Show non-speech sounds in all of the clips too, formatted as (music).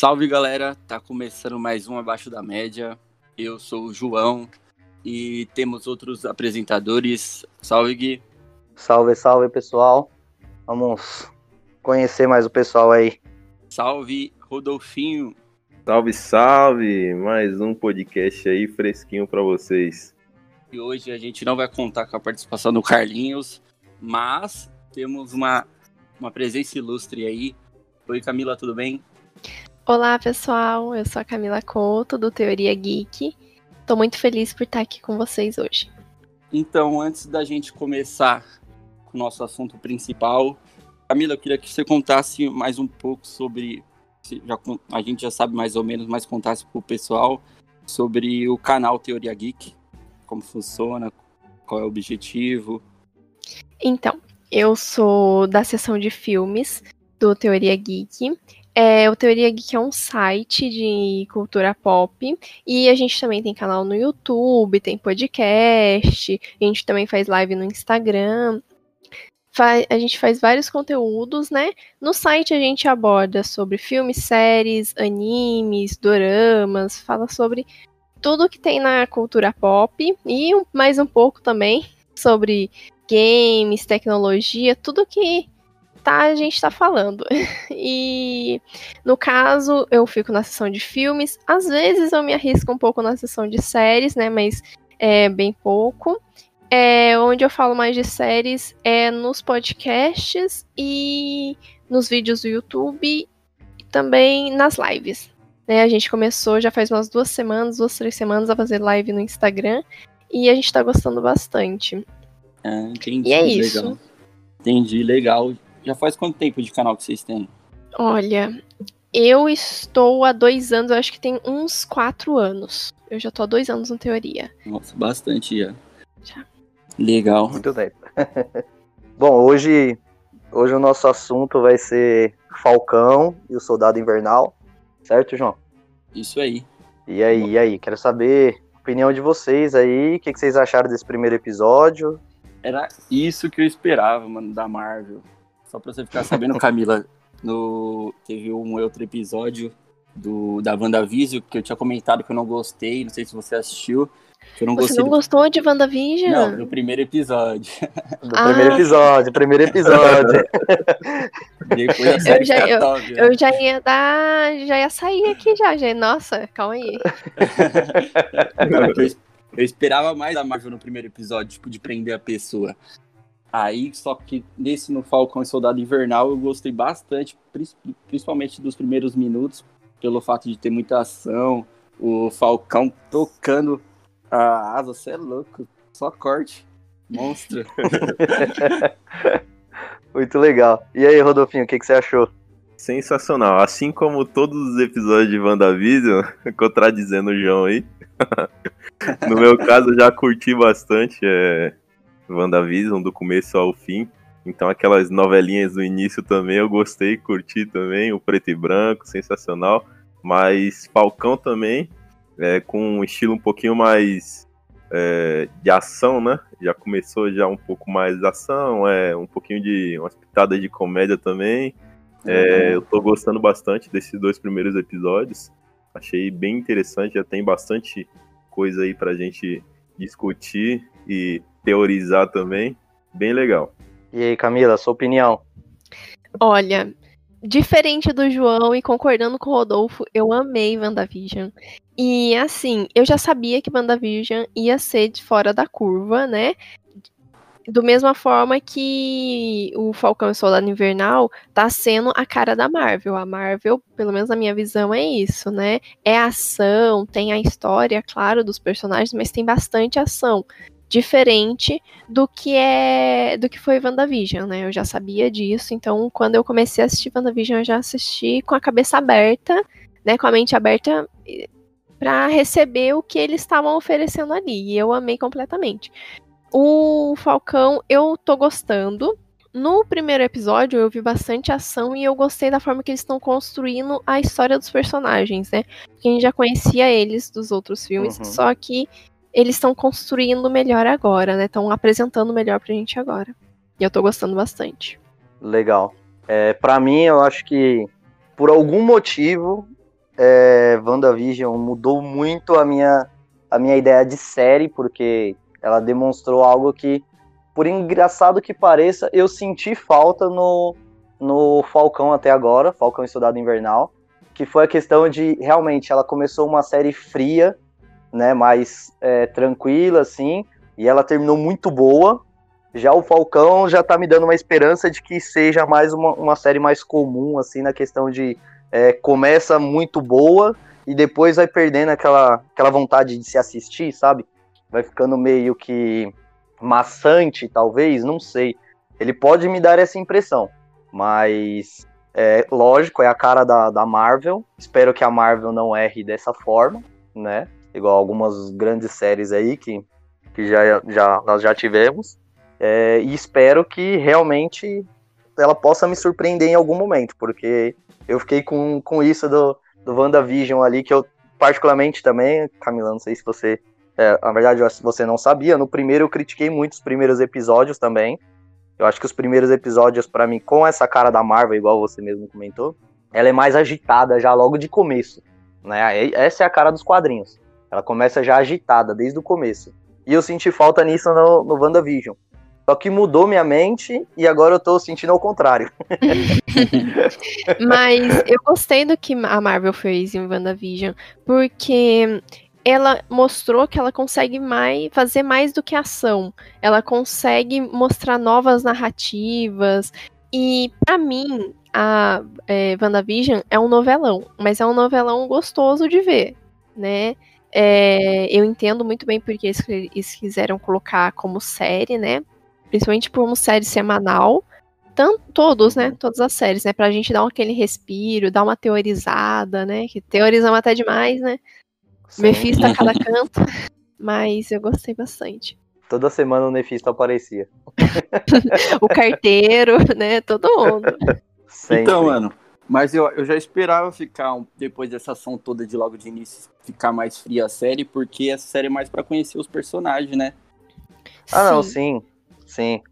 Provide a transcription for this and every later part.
Salve galera, tá começando mais um Abaixo da Média. Eu sou o João e temos outros apresentadores. Salve Gui. Salve, salve pessoal. Vamos conhecer mais o pessoal aí. Salve Rodolfinho. Salve, salve! Mais um podcast aí fresquinho para vocês. E hoje a gente não vai contar com a participação do Carlinhos, mas temos uma, uma presença ilustre aí. Oi Camila, tudo bem? Olá pessoal, eu sou a Camila Couto do Teoria Geek. Tô muito feliz por estar aqui com vocês hoje. Então, antes da gente começar com o nosso assunto principal, Camila, eu queria que você contasse mais um pouco sobre. Já, a gente já sabe mais ou menos, mas contasse para o pessoal sobre o canal Teoria Geek, como funciona, qual é o objetivo. Então, eu sou da seção de filmes do Teoria Geek. É, o Teoria Geek é um site de cultura pop e a gente também tem canal no YouTube, tem podcast, a gente também faz live no Instagram. a gente faz vários conteúdos, né? No site a gente aborda sobre filmes, séries, animes, doramas, fala sobre tudo que tem na cultura pop e mais um pouco também sobre games, tecnologia, tudo que tá, a gente tá falando. (laughs) E no caso, eu fico na sessão de filmes. Às vezes eu me arrisco um pouco na sessão de séries, né? Mas é bem pouco. É, onde eu falo mais de séries é nos podcasts e nos vídeos do YouTube e também nas lives. Né, a gente começou já faz umas duas semanas, duas, três semanas a fazer live no Instagram e a gente tá gostando bastante. Ah, entendi. E é legal. isso. Entendi, legal. Já faz quanto tempo de canal que vocês têm? Olha, eu estou há dois anos, eu acho que tem uns quatro anos. Eu já tô há dois anos no teoria. Nossa, bastante já. Já. Legal. Muito bem. (laughs) Bom, hoje, hoje o nosso assunto vai ser Falcão e o Soldado Invernal. Certo, João? Isso aí. E aí, e aí? Quero saber a opinião de vocês aí. O que, que vocês acharam desse primeiro episódio? Era isso que eu esperava, mano, da Marvel. Só pra você ficar sabendo, Camila, no... teve um outro episódio do, da WandaVision que eu tinha comentado que eu não gostei, não sei se você assistiu. Que eu não Você gostei não do... gostou de WandaVision? Não, do primeiro episódio. (laughs) Do Ah. primeiro episódio, primeiro episódio. (laughs) Depois a série já- fica top, né? Eu já ia dar. Já ia sair aqui já, já. Nossa, calma aí. (laughs) eu, eu esperava mais da Marvel no primeiro episódio, tipo, de prender a pessoa. Aí, só que nesse no Falcão e Soldado Invernal eu gostei bastante, principalmente dos primeiros minutos, pelo fato de ter muita ação, o Falcão tocando a asa, você é louco, só corte, monstro. (laughs) Muito legal. E aí, Rodolfinho, o que, que você achou? Sensacional. Assim como todos os episódios de WandaVision, (laughs) contradizendo o João aí. (laughs) no meu caso, eu já curti bastante é, WandaVision, do começo ao fim. Então, aquelas novelinhas do início também eu gostei, curti também. O preto e branco, sensacional. Mas Falcão também, é, com um estilo um pouquinho mais é, de ação, né? Já começou já um pouco mais ação, é, um pouquinho de umas pitadas de comédia também. É, eu tô gostando bastante desses dois primeiros episódios. Achei bem interessante, já tem bastante coisa aí pra gente discutir e teorizar também. Bem legal. E aí, Camila, sua opinião? Olha, diferente do João e concordando com o Rodolfo, eu amei WandaVision. E assim, eu já sabia que WandaVision ia ser de fora da curva, né? Do mesma forma que o Falcão e o Soldado Invernal tá sendo a cara da Marvel. A Marvel, pelo menos na minha visão, é isso, né? É ação, tem a história, claro, dos personagens, mas tem bastante ação. Diferente do que é do que foi WandaVision, né? Eu já sabia disso, então quando eu comecei a assistir WandaVision, eu já assisti com a cabeça aberta, né? Com a mente aberta para receber o que eles estavam oferecendo ali. E eu amei completamente. O Falcão, eu tô gostando. No primeiro episódio, eu vi bastante ação e eu gostei da forma que eles estão construindo a história dos personagens, né? Porque a gente já conhecia eles dos outros filmes, Uhum. só que eles estão construindo melhor agora, né? Estão apresentando melhor pra gente agora. E eu tô gostando bastante. Legal. É, para mim, eu acho que por algum motivo é, WandaVision mudou muito a minha, a minha ideia de série, porque ela demonstrou algo que, por engraçado que pareça, eu senti falta no, no Falcão até agora, Falcão e Soldado Invernal, que foi a questão de, realmente, ela começou uma série fria, né, mais é, tranquila, assim, e ela terminou muito boa, já o Falcão já tá me dando uma esperança de que seja mais uma, uma série mais comum, assim, na questão de é, começa muito boa e depois vai perdendo aquela, aquela vontade de se assistir, sabe? Vai ficando meio que maçante, talvez, não sei. Ele pode me dar essa impressão, mas é, lógico, é a cara da, da Marvel. Espero que a Marvel não erre dessa forma, né? Igual algumas grandes séries aí que, que já, já, nós já tivemos. É, e espero que realmente ela possa me surpreender em algum momento, porque eu fiquei com, com isso do, do WandaVision ali, que eu particularmente também, Camila, não sei se você. É, na verdade, você não sabia. No primeiro eu critiquei muito os primeiros episódios também. Eu acho que os primeiros episódios, para mim, com essa cara da Marvel, igual você mesmo comentou, ela é mais agitada já logo de começo. Né? Essa é a cara dos quadrinhos. Ela começa já agitada desde o começo. E eu senti falta nisso no, no WandaVision. Só que mudou minha mente e agora eu tô sentindo ao contrário. (laughs) Mas eu gostei do que a Marvel fez em WandaVision, porque ela mostrou que ela consegue mais, fazer mais do que ação. Ela consegue mostrar novas narrativas. E para mim, a é, WandaVision é um novelão, mas é um novelão gostoso de ver, né? É, eu entendo muito bem porque eles, eles quiseram colocar como série, né? principalmente por uma série semanal. Tanto, todos, né? Todas as séries, né? Pra gente dar aquele respiro, dar uma teorizada, né? Que teorizamos até demais, né? Sim. Mephisto a cada (laughs) canto. Mas eu gostei bastante. Toda semana o Mephisto aparecia. (laughs) o carteiro, né? Todo mundo. Sempre. Então, mano, mas eu, eu já esperava ficar, depois dessa ação toda de logo de início, ficar mais fria a série, porque essa série é mais para conhecer os personagens, né? Ah, não, sim. Sim.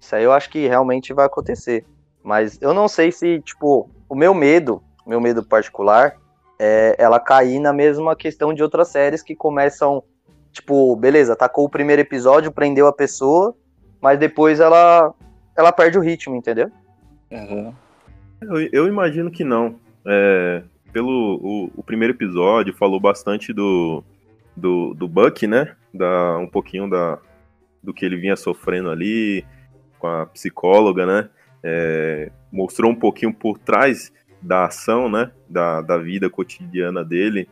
Isso aí eu acho que realmente vai acontecer. Mas eu não sei se, tipo, o meu medo, meu medo particular, é ela cair na mesma questão de outras séries que começam, tipo, beleza, atacou o primeiro episódio, prendeu a pessoa, mas depois ela, ela perde o ritmo, entendeu? Uhum. Eu, eu, imagino que não. É, pelo o, o, primeiro episódio falou bastante do, do, do Buck, né? Da, um pouquinho da, do que ele vinha sofrendo ali com a psicóloga, né? É, mostrou um pouquinho por trás da ação, né? Da, da vida cotidiana dele.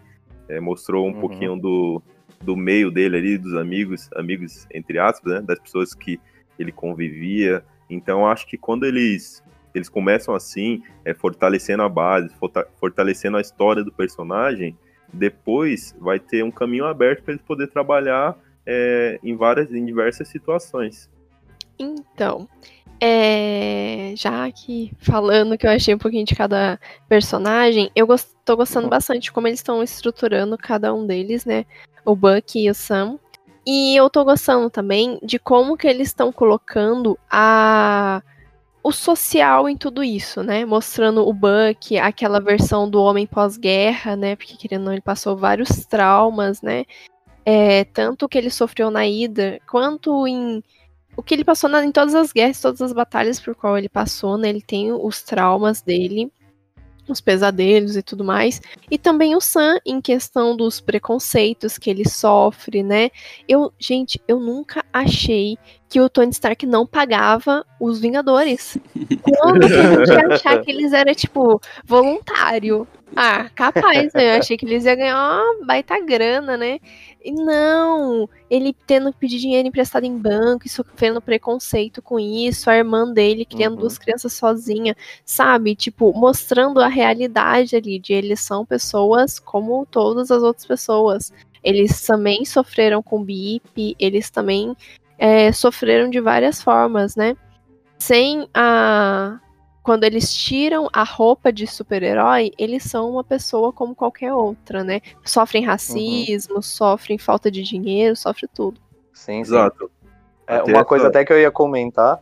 É, mostrou um uhum. pouquinho do, do meio dele ali, dos amigos, amigos entre aspas, né? Das pessoas que ele convivia. Então acho que quando eles eles começam assim, é, fortalecendo a base, fortalecendo a história do personagem, depois vai ter um caminho aberto para eles poder trabalhar é, em várias, em diversas situações. Então, é, já que falando que eu achei um pouquinho de cada personagem, eu gost, tô gostando bastante como eles estão estruturando cada um deles, né? O Buck e o Sam. E eu tô gostando também de como que eles estão colocando a o social em tudo isso, né? Mostrando o Buck, aquela versão do homem pós-guerra, né? Porque querendo ou não, ele passou vários traumas, né? é, tanto o que ele sofreu na ida, quanto em o que ele passou na, em todas as guerras, todas as batalhas por qual ele passou, né? Ele tem os traumas dele, os pesadelos e tudo mais. E também o Sam em questão dos preconceitos que ele sofre, né? Eu, gente, eu nunca achei que o Tony Stark não pagava os Vingadores. (laughs) Quando que a gente ia achar que eles eram, tipo, voluntário? Ah, capaz, né? Eu (laughs) achei que eles iam ganhar uma baita grana, né? E não, ele tendo que pedir dinheiro emprestado em banco e sofrendo preconceito com isso, a irmã dele criando uhum. duas crianças sozinha, sabe? Tipo, mostrando a realidade ali de eles são pessoas como todas as outras pessoas. Eles também sofreram com BIP, eles também é, sofreram de várias formas, né? Sem a, quando eles tiram a roupa de super-herói, eles são uma pessoa como qualquer outra, né? Sofrem racismo, uhum. sofrem falta de dinheiro, sofrem tudo. Sim, sim. Exato. É, uma coisa até que eu ia comentar,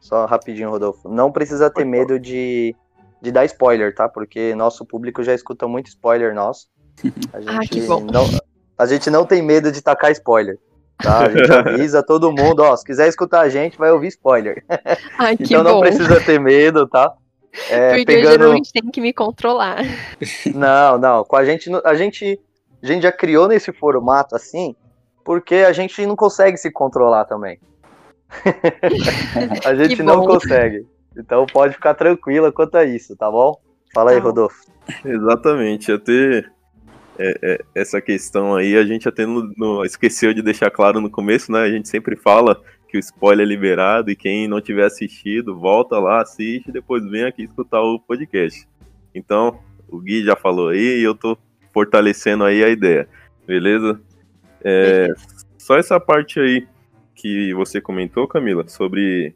só rapidinho, Rodolfo. Não precisa ter medo de, de dar spoiler, tá? Porque nosso público já escuta muito spoiler nosso. (laughs) A gente, Ah, que bom. Não, a gente não tem medo de tacar spoiler. Tá? A gente (laughs) avisa todo mundo, ó, se quiser escutar a gente, vai ouvir spoiler. Ai, (laughs) que então não bom. precisa ter medo, tá? É, Porque eu pegando... geralmente tenho que me controlar. (laughs) Não, não. Com a gente, a gente, a gente já criou nesse formato assim, porque a gente não consegue se controlar também. a gente não consegue. Então pode ficar tranquila quanto a isso, tá bom? Fala aí, Tá. Rodolfo. Exatamente, até é, é, essa questão aí, a gente até no- no- esqueceu de deixar claro no começo, né? A gente sempre fala que o spoiler é liberado e quem não tiver assistido, volta lá, assiste e depois vem aqui escutar o podcast. Então, o Gui já falou aí e eu tô fortalecendo aí a ideia, beleza? É, só essa parte aí que você comentou, Camila, sobre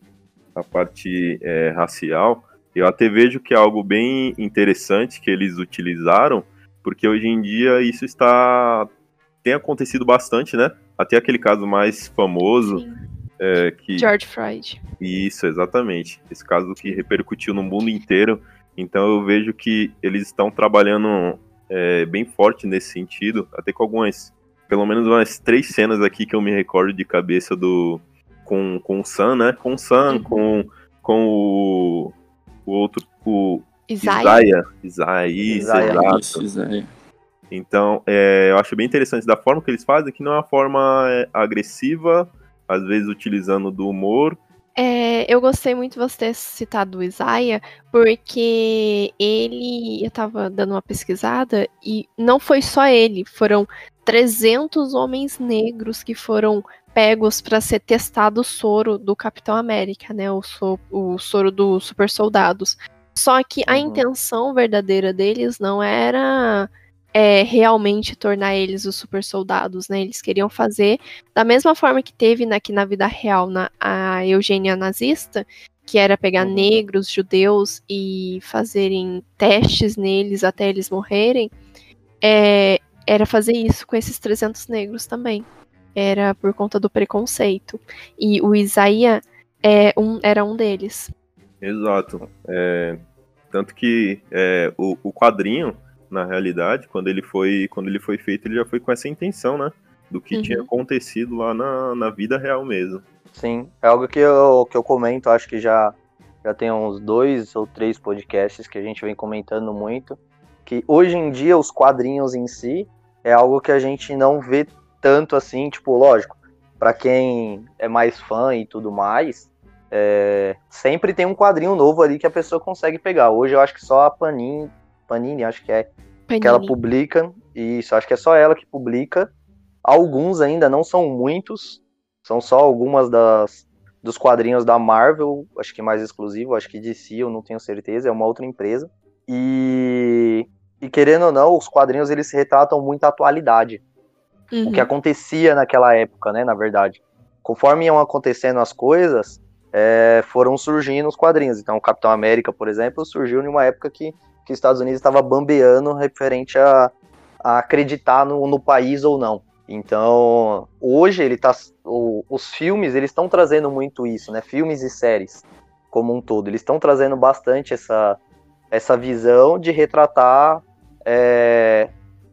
a parte é, racial, eu até vejo que é algo bem interessante que eles utilizaram, porque hoje em dia isso está tem acontecido bastante, né? Até aquele caso mais famoso é, que George Floyd. isso, exatamente. Esse caso que repercutiu no mundo inteiro. Então eu vejo que eles estão trabalhando é, bem forte nesse sentido, até com algumas, pelo menos umas três cenas aqui que eu me recordo de cabeça do com, com o Sam, né? Com o Sam, Uhum. com, com o, o outro, o Isaiah. Isaiah. Isaiah, isso, exato. Então, é, eu acho bem interessante da forma que eles fazem, que não é uma forma é, agressiva, às vezes utilizando do humor. É, eu gostei muito de você ter citado o Isaiah, porque ele. Eu tava dando uma pesquisada e não foi só ele, foram 300 homens negros que foram pegos para ser testado o soro do Capitão América, né? O, so- o soro dos super soldados. Só que a Uhum. intenção verdadeira deles não era é, realmente tornar eles os super soldados, né? Eles queriam fazer da mesma forma que teve na, aqui na vida real na, a eugênia nazista, que era pegar Uhum. negros, judeus e fazerem testes neles até eles morrerem, é, era fazer isso com esses 300 negros também. Era por conta do preconceito. E o Isaías é um, era um deles. Exato. É, tanto que é, o, o quadrinho, na realidade, quando ele foi quando ele foi feito, ele já foi com essa intenção, né? Do que Uhum. tinha acontecido lá na, na vida real mesmo. Sim, é algo que eu, que eu comento, acho que já, já tem uns dois ou três podcasts que a gente vem comentando muito, que hoje em dia os quadrinhos em si é algo que a gente não vê tanto assim, tipo, lógico, pra quem é mais fã e tudo mais, é, sempre tem um quadrinho novo ali que a pessoa consegue pegar. Hoje eu acho que só a Panini, Panini acho que é, que ela Panini. publica, isso, acho que é só ela que publica. Alguns ainda não são muitos, são só algumas das dos quadrinhos da Marvel, acho que mais exclusivo, acho que DC, eu não tenho certeza, é uma outra empresa. E, e querendo ou não, os quadrinhos eles retratam muito a atualidade, Uhum. o que acontecia naquela época, né, na verdade. Conforme iam acontecendo as coisas, é, foram surgindo os quadrinhos. Então, o Capitão América, por exemplo, surgiu em uma época que, que os Estados Unidos estava bambeando referente a, a acreditar no, no país ou não. Então, hoje ele tá, o- os filmes eles estão trazendo muito isso, né? Filmes e séries como um todo, eles estão trazendo bastante essa, essa visão de retratar é,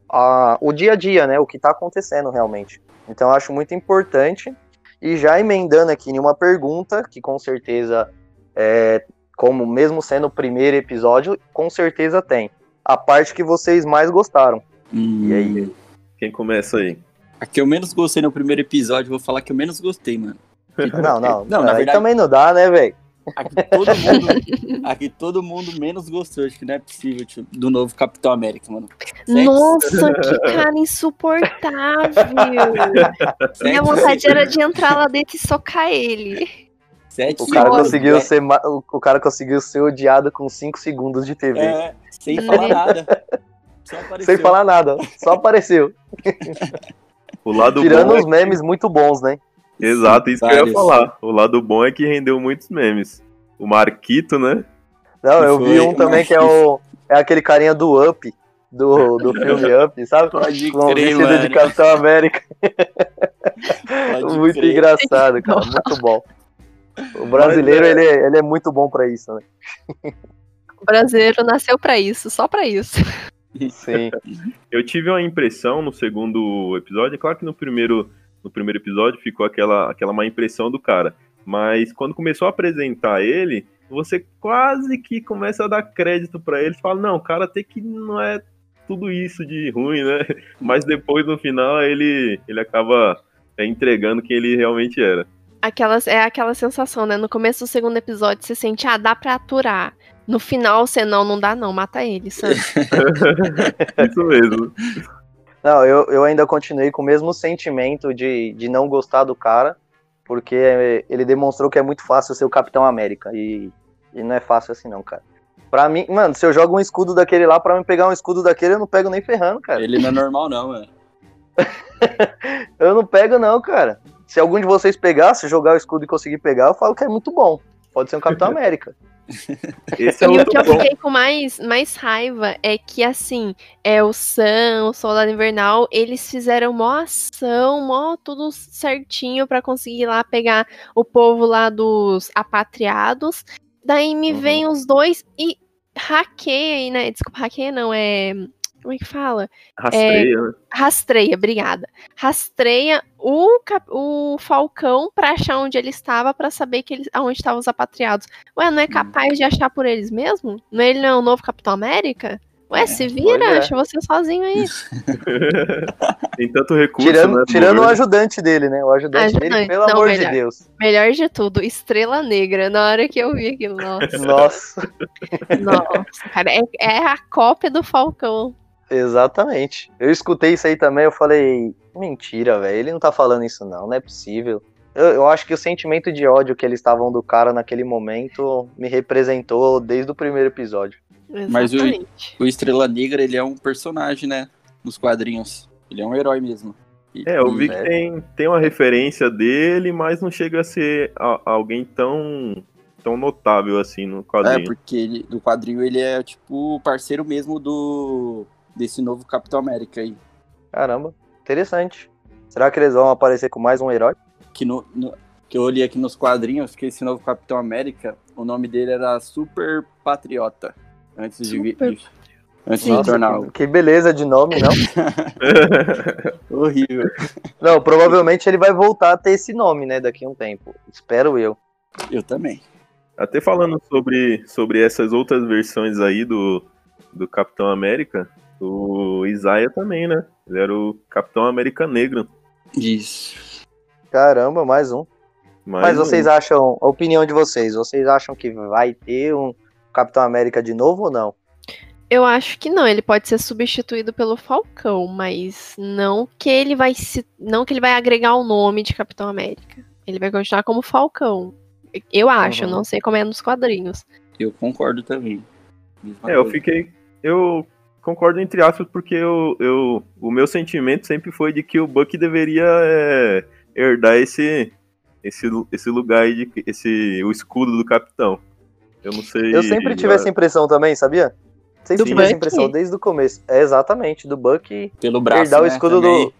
a- o dia a dia, né? O que está acontecendo realmente. Então, eu acho muito importante. E já emendando aqui em uma pergunta que com certeza, é, como mesmo sendo o primeiro episódio, com certeza tem a parte que vocês mais gostaram. Hum, E aí? Quem começa aí? A que eu menos gostei no primeiro episódio, vou falar que eu menos gostei, mano. (laughs) Não, não, Não, na aí verdade- também não dá, né, velho? Aqui todo mundo, aqui todo mundo menos gostou, acho que não é possível, tio, do novo Capitão América, mano. Sete- Nossa, que cara insuportável! sete- Minha vontade era de entrar lá dentro e socar ele. sete O cara, conseguiu né? ser, o o cara conseguiu ser odiado com 5 segundos de TV. É, sem falar nada. Só apareceu. sem falar nada, só apareceu. O lado Tirando bom é os memes muito bons, né? Exato, isso que eu ia Vários. falar. O lado bom é que rendeu muitos memes. O Marquito, né? Não, Que eu vi um também que é o é aquele carinha do Up, do, do (laughs) filme Up, sabe? Pode Com o crer, vestido de. Capitão América. Pode (laughs) muito crer. engraçado, cara. Muito bom. O brasileiro, é- ele, é- ele é muito bom pra isso, né? (laughs) O brasileiro nasceu pra isso, só pra isso. Sim. Eu tive uma impressão no segundo episódio, é claro que no primeiro, no primeiro episódio ficou aquela, aquela má impressão do cara, mas quando começou a apresentar ele, você quase que começa a dar crédito pra ele, fala, não, o cara até que não é tudo isso de ruim, né? (laughs) Mas depois no final ele, ele acaba é, entregando quem ele realmente era. Aquelas, é aquela sensação, né? No começo do segundo episódio você sente, ah, dá pra aturar. No final você não, não dá não, mata ele, sabe? (laughs) (laughs) Isso mesmo. Não, eu, eu ainda continuei com o mesmo sentimento de, de não gostar do cara, porque ele demonstrou que é muito fácil ser o Capitão América. E, e não é fácil assim, não, cara. Pra mim, mano, se eu jogo um escudo daquele lá, pra me pegar um escudo daquele, eu não pego nem ferrando, cara. Ele não é normal, não, mano. (laughs) eu não pego, não, cara. Se algum de vocês pegar, se jogar o escudo e conseguir pegar, eu falo que é muito bom. Pode ser um Capitão (laughs) América. (laughs) Esse é E o que eu fiquei com mais, mais raiva é que, assim, é o Sam, o Soldado Invernal, eles fizeram mó ação, mó tudo certinho pra conseguir ir lá pegar o povo lá dos apatriados. Daí me Uhum. vem os dois e hackeia aí, né? Desculpa, hackeia não, é. Como é que fala? Rastreia, né? Rastreia, obrigada. Rastreia o, o Falcão pra achar onde ele estava, pra saber que ele, aonde estavam os apatriados. Ué, não é capaz de achar por eles mesmo? Não, ele não é o novo Capitão América? Ué, se vira, é. acha você sozinho aí. (laughs) Tem tanto recurso, Tirando, né? do tirando o ajudante dele, né? O ajudante, dele, Ajudante, pelo não, amor de melhor. Deus. Melhor de tudo, Estrela Negra. Na hora que eu vi aquilo, (laughs) nossa, Nossa, nossa, cara, é, é a cópia do Falcão. Exatamente. Eu escutei isso aí também, eu falei, mentira, velho. Ele não tá falando isso, não, não é possível. Eu, eu acho que o sentimento de ódio que eles estavam do cara naquele momento me representou desde o primeiro episódio. Mas o- Exatamente. O Estrela Negra, ele é um personagem, né? Nos quadrinhos. Ele é um herói mesmo. E- É, eu vi e- que tem, tem uma referência dele, mas não chega a ser a- alguém tão, tão notável assim no É, quadrinho. porque ele, no quadrinho ele é tipo o parceiro mesmo do desse novo Capitão América aí. Caramba, interessante. Será que eles vão aparecer com mais um herói? Que, no, no- que eu olhei aqui nos quadrinhos que esse novo Capitão América, o nome dele era Super Patriota. Antes de, Super de- antes Sim. de tornar que, que beleza de nome, não? (laughs) horrível. não, provavelmente ele vai voltar a ter esse nome, né, daqui a um tempo. Espero eu. Eu também. Até falando sobre, sobre essas outras versões aí do, do Capitão América, o Isaiah também, né? Ele era o Capitão América Negro. Isso. Caramba, mais um. Mas, Mas vocês acham, a opinião de vocês, vocês acham que vai ter um Capitão América de novo ou não? Eu acho que não, ele pode ser substituído pelo Falcão, mas não que ele vai se, não que ele vai agregar o nome de Capitão América. Ele vai continuar como Falcão. Eu acho, Uhum. não sei como é nos quadrinhos. Eu concordo também. Mesma É, eu fiquei. Eu concordo entre aspas, porque eu, eu, o meu sentimento sempre foi de que o Buck deveria é, herdar esse, esse, esse lugar aí, de, esse, o escudo do capitão. Eu não sei. Eu sempre tive essa impressão também, sabia? Sempre Do tive essa impressão desde o começo. É exatamente, do Buck. Pelo braço, herdar o né, escudo também. do.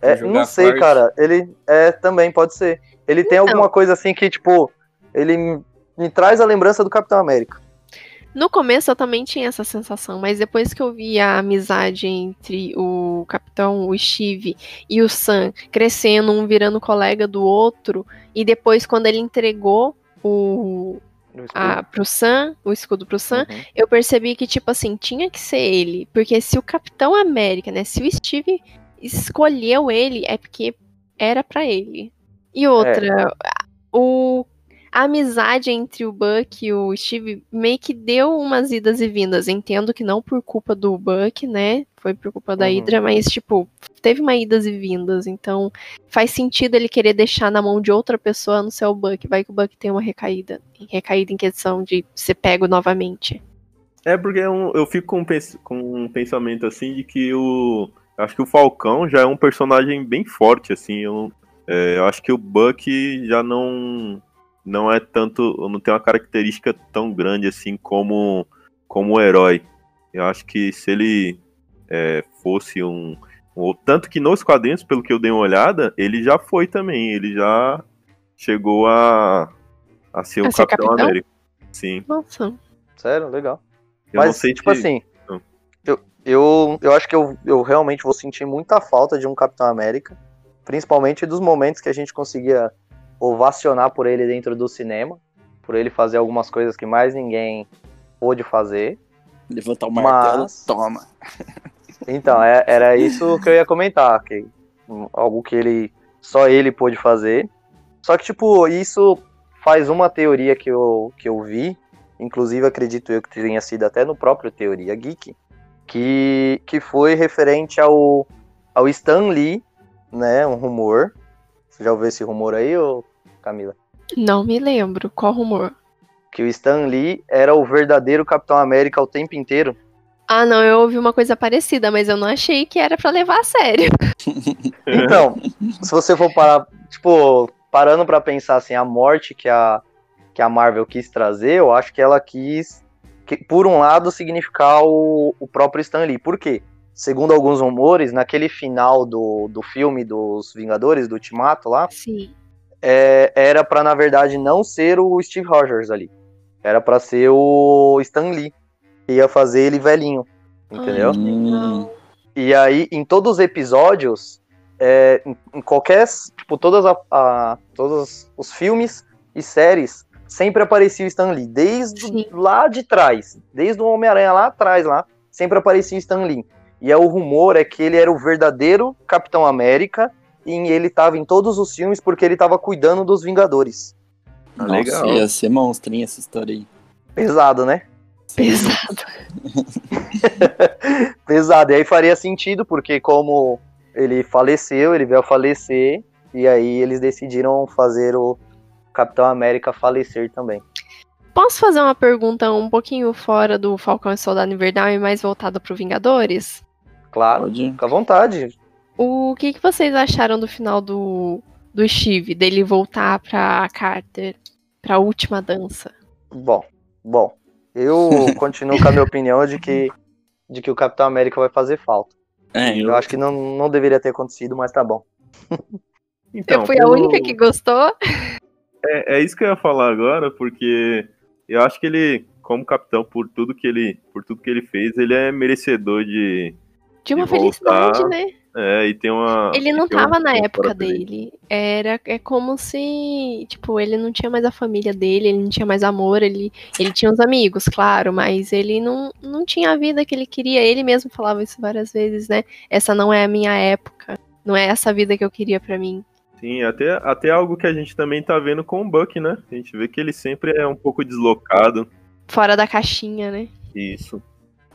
É, não sei, forte. cara. Ele é também, pode ser. Ele tem Então. alguma coisa assim que, tipo, ele me traz a lembrança do Capitão América. No começo eu também tinha essa sensação, mas depois que eu vi a amizade entre o Capitão, o Steve e o Sam crescendo, um virando colega do outro, e depois quando ele entregou o a, pro Sam, o escudo pro Sam, Uhum. eu percebi que, tipo assim, tinha que ser ele. Porque se o Capitão América, né? Se o Steve escolheu ele, é porque era pra ele. E outra, o, a amizade entre o Buck e o Steve meio que deu umas idas e vindas. Entendo que não por culpa do Buck, né? Foi por culpa da Uhum. Hydra, mas, tipo, teve uma idas e vindas. Então, faz sentido ele querer deixar na mão de outra pessoa no seu Buck. Vai que o Buck tem uma recaída. Recaída em questão de ser pego novamente. É porque eu, eu fico com, um com um pensamento assim de que o. Acho que o Falcão já é um personagem bem forte, assim. Eu, é, eu acho que o Buck já não. Não é tanto. Não tem uma característica tão grande assim como, como o herói. Eu acho que se ele é, fosse um, um. Tanto que nos quadrinhos, pelo que eu dei uma olhada, ele já foi também. Ele já chegou a, a ser o ser Capitão capitão? América. Sim. Nossa. Sério, legal. Eu não Mas, sei tipo se- assim, Não. eu, eu, eu acho que eu, eu realmente vou sentir muita falta de um Capitão América, principalmente dos momentos que a gente conseguia ovacionar por ele dentro do cinema, por ele fazer algumas coisas que mais ninguém pôde fazer. Levantar o martelo, Mas- toma. (laughs) Então, é- era isso que eu ia comentar, que algo que ele só ele pôde fazer. Só que tipo, isso faz uma teoria que eu, que eu vi, inclusive acredito eu que tenha sido até no próprio Teoria Geek, que, que foi referente ao, ao Stan Lee, né, um rumor. Você já ouviu esse rumor aí, ô Camila? Não me lembro. Qual rumor? Que o Stan Lee era o verdadeiro Capitão América o tempo inteiro. Ah, não, eu ouvi uma coisa parecida, mas eu não achei que era pra levar a sério. (laughs) Então, se você for parar, tipo, parando pra pensar assim, a morte que a, que a Marvel quis trazer, eu acho que ela quis, que, por um lado, significar o, o próprio Stan Lee. Por quê? Segundo alguns rumores, naquele final do, do filme dos Vingadores, do Ultimato lá, Sim. é, era pra, na verdade, não ser o Steve Rogers ali. Era pra ser o Stan Lee, que ia fazer ele velhinho, entendeu? Hum, E aí, em todos os episódios, é, em, em qualquer. Tipo, todas a, a- todos os filmes e séries, sempre aparecia o Stan Lee. Desde Sim. lá de trás. Desde o Homem-Aranha lá atrás, lá, sempre aparecia o Stan Lee. E é, o rumor é que ele era o verdadeiro Capitão América. E ele tava em todos os filmes porque ele tava cuidando dos Vingadores. Ah, Nossa, legal. ia ser monstro, hein, essa história aí. Pesado, né? Pesado. (laughs) Pesado. E aí faria sentido, porque como ele faleceu, ele veio a falecer, e aí eles decidiram fazer o Capitão América falecer também. Posso fazer uma pergunta um pouquinho fora do Falcão e Soldado Invernal e mais voltada pro Vingadores? Claro, Pode. fica à vontade. O que, que vocês acharam do final do, do Steve, dele voltar pra Carter, pra última dança? Bom, bom. Eu (laughs) continuo com a minha opinião de que, de que o Capitão América vai fazer falta. É, eu, Eu acho que não, não deveria ter acontecido, mas tá bom. (laughs) Então, eu fui a única que gostou? É, é isso que eu ia falar agora, porque eu acho que ele, como capitão, por tudo que ele, por tudo que ele fez, ele é merecedor de. De uma De voltar, felicidade, né? É, e tem uma. Ele não tava na época dele. dele. Era é como se, tipo, ele não tinha mais a família dele, ele não tinha mais amor, ele, ele tinha os amigos, claro, mas ele não, não tinha a vida que ele queria. Ele mesmo falava isso várias vezes, né? Essa não é a minha época. Não é essa vida que eu queria pra mim. Sim, até, até algo que a gente também tá vendo com o Buck, né? A gente vê que ele sempre é um pouco deslocado. Fora da caixinha, né? Isso.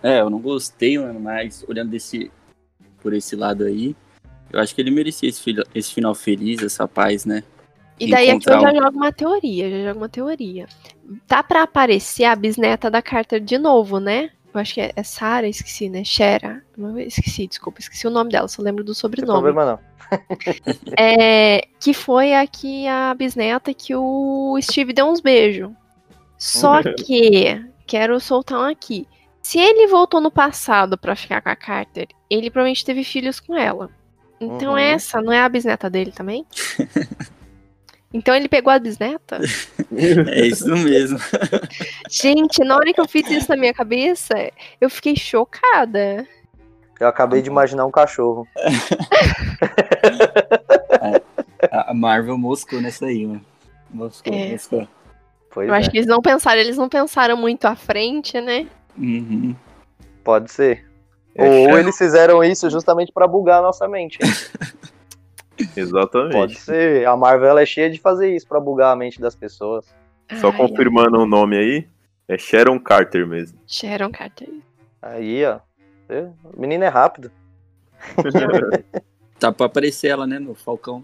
É, eu não gostei, mano, mas olhando desse, por esse lado aí, eu acho que ele merecia esse, fil- esse final feliz, essa paz, né? E daí aqui eu já um- jogo uma teoria, já jogo uma teoria. Tá pra aparecer a bisneta da Carter de novo, né? Eu acho que é, é Sarah, esqueci, né? Shera. Não, Esqueci, desculpa, esqueci o nome dela, só lembro do Não tem sobrenome. problema não. (laughs) É, que foi aqui a bisneta que o Steve deu uns beijos. Só (laughs) que, quero soltar um aqui. Se ele voltou no passado pra ficar com a Carter, ele provavelmente teve filhos com ela. Então Uhum. essa não é a bisneta dele também? (laughs) então ele pegou a bisneta? (laughs) É isso mesmo. (laughs) Gente, na hora que eu fiz isso na minha cabeça, eu fiquei chocada. Eu acabei de imaginar um cachorro. A Marvel moscou nessa aí, mano. Moscou, É. moscou. Pois Eu é, acho que eles não pensaram, eles não pensaram muito à frente, né? Uhum. pode ser. É, Ou eles fizeram isso justamente pra bugar a nossa mente. (laughs) Exatamente. Pode ser. A Marvel é cheia de fazer isso pra bugar a mente das pessoas. Só Ai, confirmando o nome aí, é Sharon Carter mesmo. Sharon Carter. Aí, ó. O menino é rápido. (laughs) Tá pra aparecer ela, né, no Falcão.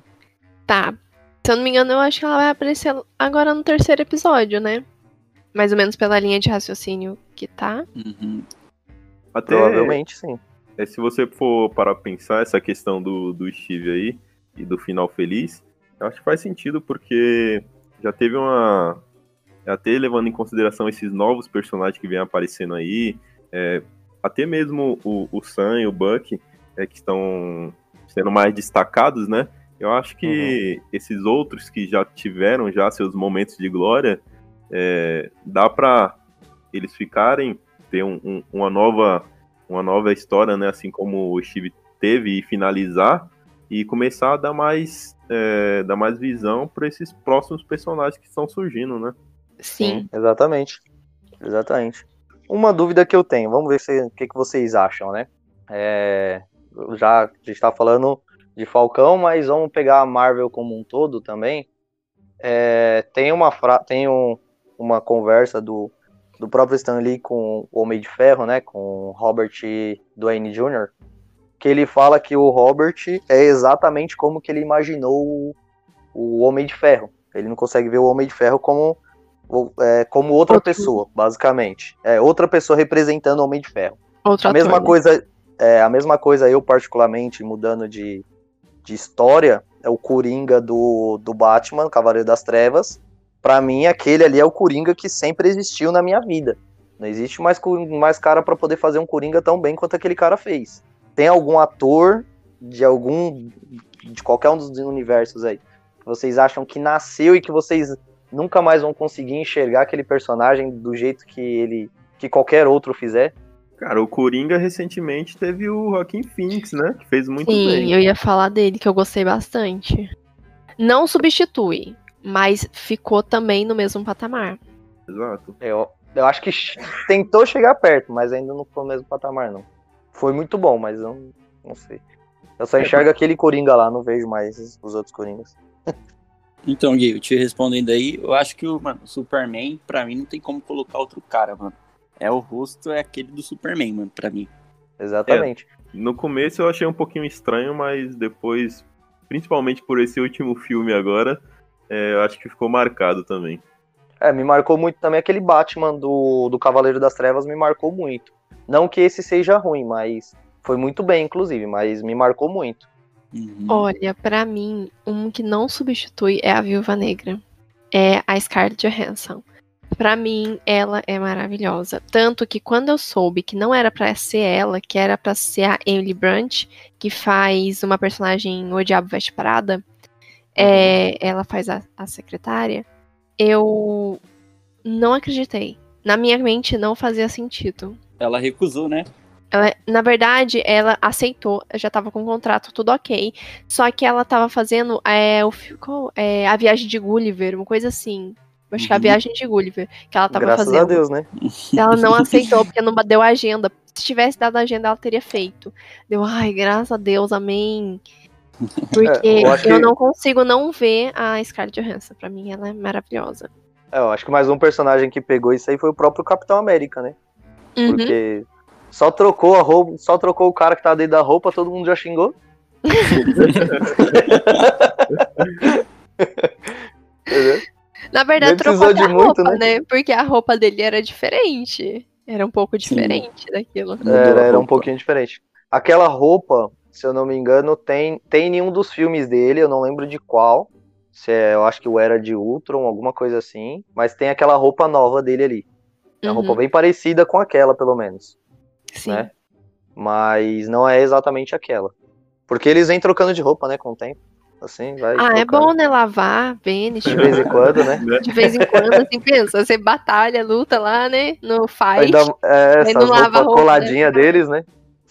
Tá. Se eu não me engano, eu acho que ela vai aparecer agora no terceiro episódio, né? Mais ou menos pela linha de raciocínio que tá. Uhum. Até Provavelmente, sim. é, se você for para pensar essa questão do, do Steve aí e do final feliz, eu acho que faz sentido porque já teve uma. Até levando em consideração esses novos personagens que vêm aparecendo aí, é, até mesmo o, o Sam e o Buck, é, que estão sendo mais destacados, né? Eu acho que esses outros que já tiveram já seus momentos de glória, é, dá pra eles ficarem ter um, um, uma nova uma nova história, né? Assim como o Steve teve e finalizar e começar a dar mais é, dar mais visão para esses próximos personagens que estão surgindo, né? Sim. Exatamente. Exatamente. Uma dúvida que eu tenho, vamos ver se, o que, que vocês acham, né? É, já a gente está falando de Falcão, mas vamos pegar a Marvel como um todo também. É, tem uma, fra tem um, uma conversa do, do próprio Stan Lee com o Homem de Ferro, né? Com Robert Downey Jr., que ele fala que o Robert é exatamente como que ele imaginou o, o Homem de Ferro. Ele não consegue ver o Homem de Ferro como, é, como outra Outro. pessoa, basicamente. É outra pessoa representando o Homem de Ferro. Outro A mesma ator, né? coisa, é, a mesma coisa eu particularmente mudando de, de história é o Coringa do, do Batman, Cavaleiro das Trevas. Pra mim, aquele ali é o Coringa que sempre existiu na minha vida. Não existe mais, mais cara pra poder fazer um Coringa tão bem quanto aquele cara fez. Tem algum ator de algum de qualquer um dos universos aí que vocês acham que nasceu e que vocês nunca mais vão conseguir enxergar aquele personagem do jeito que ele que qualquer outro fizer? Cara, o Coringa recentemente teve o Joaquim Phoenix, né? Que fez muito Sim, bem. eu ia falar dele, que eu gostei bastante. Não substitui, mas ficou também no mesmo patamar. Exato. Eu, eu acho que tentou chegar perto, mas ainda não foi o mesmo patamar, não. Foi muito bom, mas eu não, não sei. Eu só enxergo aquele Coringa lá, não vejo mais os outros Coringas. Então, Gui, eu te respondendo aí, eu acho que o mano, o Superman, pra mim, não tem como colocar outro cara, mano. É o rosto, é aquele do Superman, mano, pra mim. Exatamente. No começo eu achei um pouquinho estranho, mas depois, principalmente por esse último filme agora, é, eu acho que ficou marcado também. É, me marcou muito também aquele Batman do, do Cavaleiro das Trevas, me marcou muito. Não que esse seja ruim, mas foi muito bem, inclusive, mas me marcou muito. Uhum. Olha, pra mim, um que não substitui é a Viúva Negra. É a Scarlett Johansson. Pra mim, ela é maravilhosa. Tanto que quando eu soube que não era pra ser ela, que era pra ser a Emily Brunt, que faz uma personagem O Diabo Veste Parada, é, ela faz a, a secretária, eu não acreditei. Na minha mente não fazia sentido. Ela recusou, né? Ela, na verdade, ela aceitou, já tava com o contrato, tudo ok. Só que ela tava fazendo é, o, qual- é, a viagem de Gulliver, uma coisa assim. Acho que é a Uhum. viagem de Gulliver que ela tava Graças fazendo. a Deus, né? Ela não (laughs) aceitou, porque não deu agenda. Se tivesse dado agenda, ela teria feito. Deu, ai, graças a Deus, amém. Porque É, eu eu que- não consigo não ver a Scarlett Johansson. Pra mim, ela é maravilhosa. É, eu acho que mais um personagem que pegou isso aí foi o próprio Capitão América, né? Uhum. Porque só trocou a roupa, só trocou o cara que tá dentro da roupa, todo mundo já xingou. (laughs) Na verdade, Nem trocou de a muito, roupa, né? né? Porque a roupa dele era diferente. Era um pouco diferente daquilo. Mudou Era, a era um pouquinho diferente. Aquela roupa, se eu não me engano, tem, tem em um dos filmes dele, eu não lembro de qual. Se é, eu acho que o Era de Ultron, alguma coisa assim. Mas tem aquela roupa nova dele ali. É uma Uhum, roupa bem parecida com aquela, pelo menos. sim. né? Mas não é exatamente aquela. Porque eles vêm trocando de roupa, né, com o tempo. Assim, vai. Ah, é trocando. bom, né? Lavar, Vênus, De vez em quando, né? (laughs) de vez em quando, assim, pensa, você batalha, luta lá, né? No fight. Ainda, é, Aí essas não lava a roupas roupa, né? coladinhas deles, né?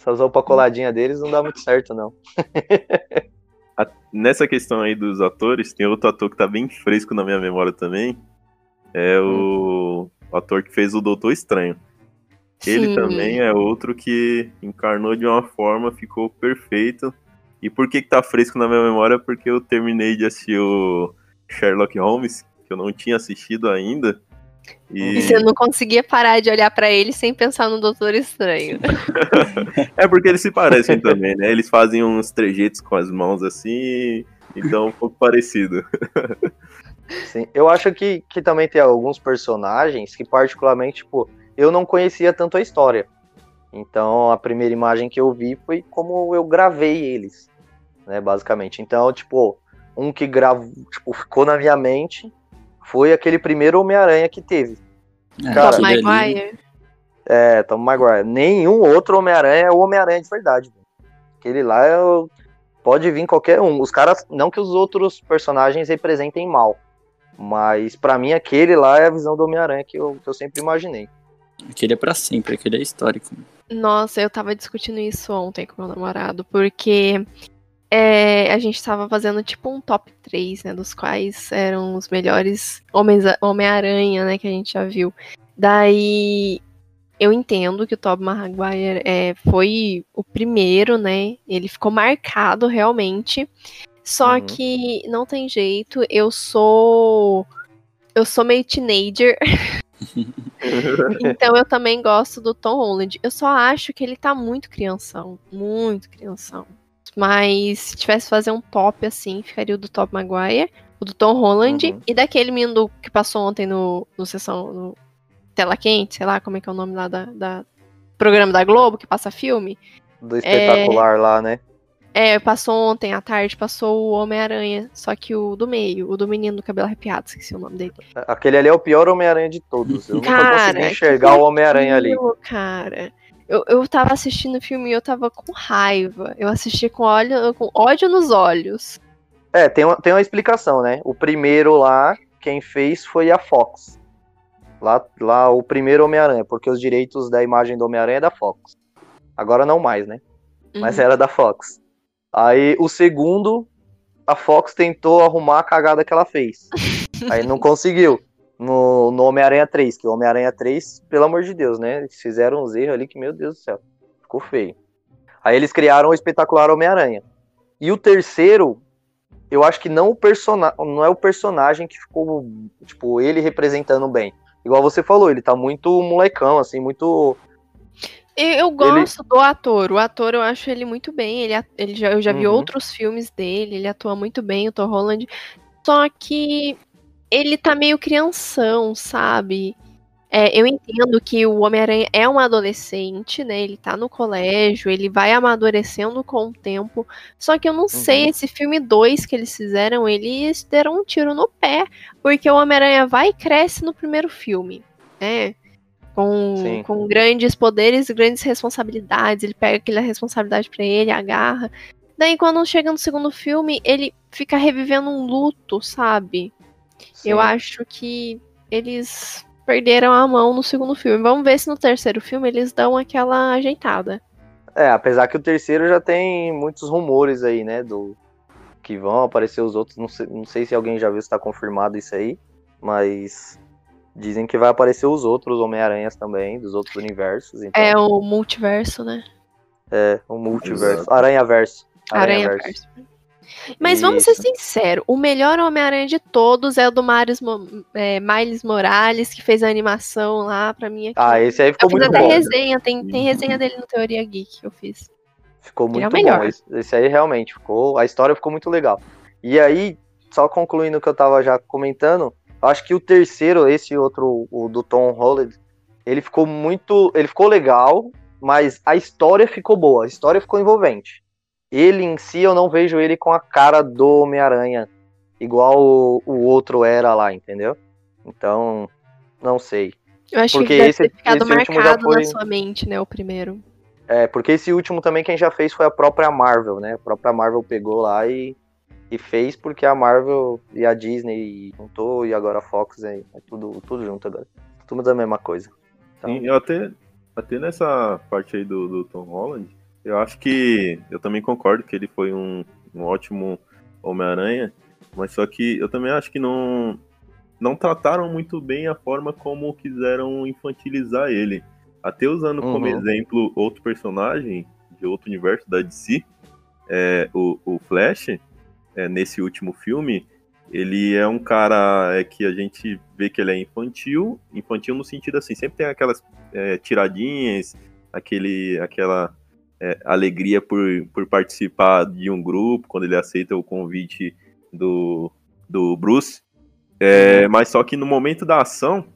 Essas roupas coladinhas deles não dá muito certo, não. (laughs) Nessa questão aí dos atores, tem outro ator que tá bem fresco na minha memória também. É o, o ator que fez o Doutor Estranho. Ele Sim. também é outro que encarnou de uma forma, ficou perfeito. E por que, que tá fresco na minha memória? Porque eu terminei de assistir o Sherlock Holmes, que eu não tinha assistido ainda. E E você não conseguia parar de olhar pra ele sem pensar no Doutor Estranho. (laughs) é porque eles se parecem também, né? Eles fazem uns trejeitos com as mãos assim, então um pouco parecido. (laughs) Sim. Eu acho que, que também tem alguns personagens que, particularmente, tipo, eu não conhecia tanto a história. Então, a primeira imagem que eu vi foi como eu gravei eles, né, basicamente. Então, tipo, um que gravo, tipo, ficou na minha mente foi aquele primeiro Homem-Aranha que teve. É, Cara, Tom Maguire. É, Tom Maguire. Nenhum outro Homem-Aranha é o Homem-Aranha de verdade. velho. Aquele lá é o- pode vir qualquer um. Os caras, não que os outros personagens representem mal, mas pra mim aquele lá é a visão do Homem-Aranha que eu, que eu sempre imaginei. Aquele é pra sempre, aquele é histórico. Nossa, eu tava discutindo isso ontem com meu namorado, porque é, a gente tava fazendo tipo um top 3, né? Dos quais eram os melhores Homem-Aranha, né? Que a gente já viu. Daí eu entendo que o Tobey Maguire é, foi o primeiro, né? Ele ficou marcado realmente. Só uhum. que não tem jeito, eu sou. Eu sou meio teenager. (laughs) então eu também gosto do Tom Holland. Eu só acho que ele tá muito crianção. Muito crianção. Mas se tivesse fazer um top assim, ficaria o do Top Maguire, o do Tom Holland uhum. e daquele menino que passou ontem no, no sessão no Tela Quente, sei lá como é que é o nome lá da, da programa da Globo que passa filme. Do espetacular é... lá, né? É, passou ontem à tarde, passou o Homem-Aranha, só que o do meio, o do menino do cabelo arrepiado, esqueci o nome dele. Aquele ali é o pior Homem-Aranha de todos. Eu cara, nunca consegui enxergar o Homem-Aranha ali. Cara, eu, eu tava assistindo o filme e eu tava com raiva. Eu assisti com, olho, com ódio nos olhos. É, tem uma, tem uma explicação, né? O primeiro lá, quem fez foi a Fox. Lá, lá o primeiro Homem-Aranha, porque os direitos da imagem do Homem-Aranha é da Fox. Agora não mais, né? Mas uhum. era da Fox. Aí o segundo, a Fox tentou arrumar a cagada que ela fez. (laughs) Aí não conseguiu. No, no Homem-Aranha 3, que o Homem-Aranha 3, pelo amor de Deus, né? Eles fizeram uns erros ali que, meu Deus do céu, ficou feio. Aí eles criaram o espetacular Homem-Aranha. E o terceiro, eu acho que não, o persona não é o personagem que ficou, tipo, ele representando bem. Igual você falou, ele tá muito molecão, assim, muito eu gosto ele... do ator. O ator eu acho ele muito bem. Ele, ele já, eu já uhum. vi outros filmes dele. Ele atua muito bem, o Tom Holland. Só que ele tá meio crianção, sabe? É, eu entendo que o Homem-Aranha é um adolescente, né? Ele tá no colégio, ele vai amadurecendo com o tempo. Só que eu não uhum. sei, esse filme 2 que eles fizeram, eles deram um tiro no pé. Porque o Homem-Aranha vai e cresce no primeiro filme. Né? com, com grandes poderes e grandes responsabilidades. Ele pega aquela responsabilidade para ele, agarra. Daí, quando chega no segundo filme, ele fica revivendo um luto, sabe? Sim. Eu acho que eles perderam a mão no segundo filme. Vamos ver se no terceiro filme eles dão aquela ajeitada. É, apesar que o terceiro já tem muitos rumores aí, né? Do que vão aparecer os outros. Não sei, não sei se alguém já viu se tá confirmado isso aí. Mas Dizem que vai aparecer os outros Homem-Aranhas também, dos outros universos. Então... É o multiverso, né? É, o multiverso. Aranha-verso. Aranha-verso. Mas Isso. vamos ser sinceros, o melhor Homem-Aranha de todos é o do Miles, é, Miles Morales, que fez a animação lá pra mim. Aqui. Ah, esse aí ficou eu muito bom. até resenha, tem, tem resenha dele no Teoria Geek que eu fiz. Ficou muito é bom. Esse, esse aí realmente ficou. A história ficou muito legal. E aí, só concluindo o que eu tava já comentando, Acho que o terceiro, esse outro, o do Tom Holland, ele ficou muito. Ele ficou legal, mas a história ficou boa, a história ficou envolvente. Ele em si, eu não vejo ele com a cara do Homem-Aranha, igual o, o, outro era lá, entendeu? Então, não sei. Eu acho porque que deve esse, ter ficado esse marcado foi... na sua mente, né, o primeiro. É, porque esse último também quem já fez foi a própria Marvel, né? A própria Marvel pegou lá e e fez porque a Marvel e a Disney juntou e agora a Fox é, é tudo, tudo junto agora. Tudo da mesma coisa. Então... Sim, eu até, até nessa parte aí do, do Tom Holland, eu acho que eu também concordo que ele foi um, um ótimo Homem-Aranha, mas só que eu também acho que não, não trataram muito bem a forma como quiseram infantilizar ele. Até usando uhum. como exemplo outro personagem de outro universo da DC, é, o, o Flash, é, nesse último filme, ele é um cara é, que a gente vê que ele é infantil, infantil no sentido assim, sempre tem aquelas é, tiradinhas, aquele, aquela é, alegria por, por participar de um grupo, quando ele aceita o convite do, do Bruce, é, mas só que no momento da ação,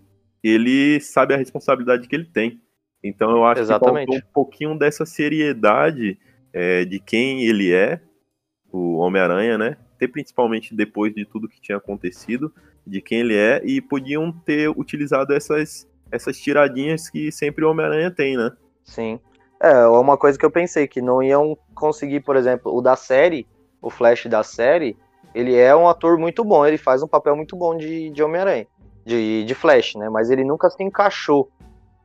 ele sabe a responsabilidade que ele tem. Então eu acho Exatamente. que faltou um pouquinho dessa seriedade é, de quem ele é o Homem-Aranha, né? Ter principalmente depois de tudo que tinha acontecido, de quem ele é, e podiam ter utilizado essas, essas tiradinhas que sempre o Homem-Aranha tem, né? Sim. É, uma coisa que eu pensei, que não iam conseguir, por exemplo, o da série, o Flash da série, ele é um ator muito bom, ele faz um papel muito bom de, de Homem-Aranha, de, de Flash, né? Mas ele nunca se encaixou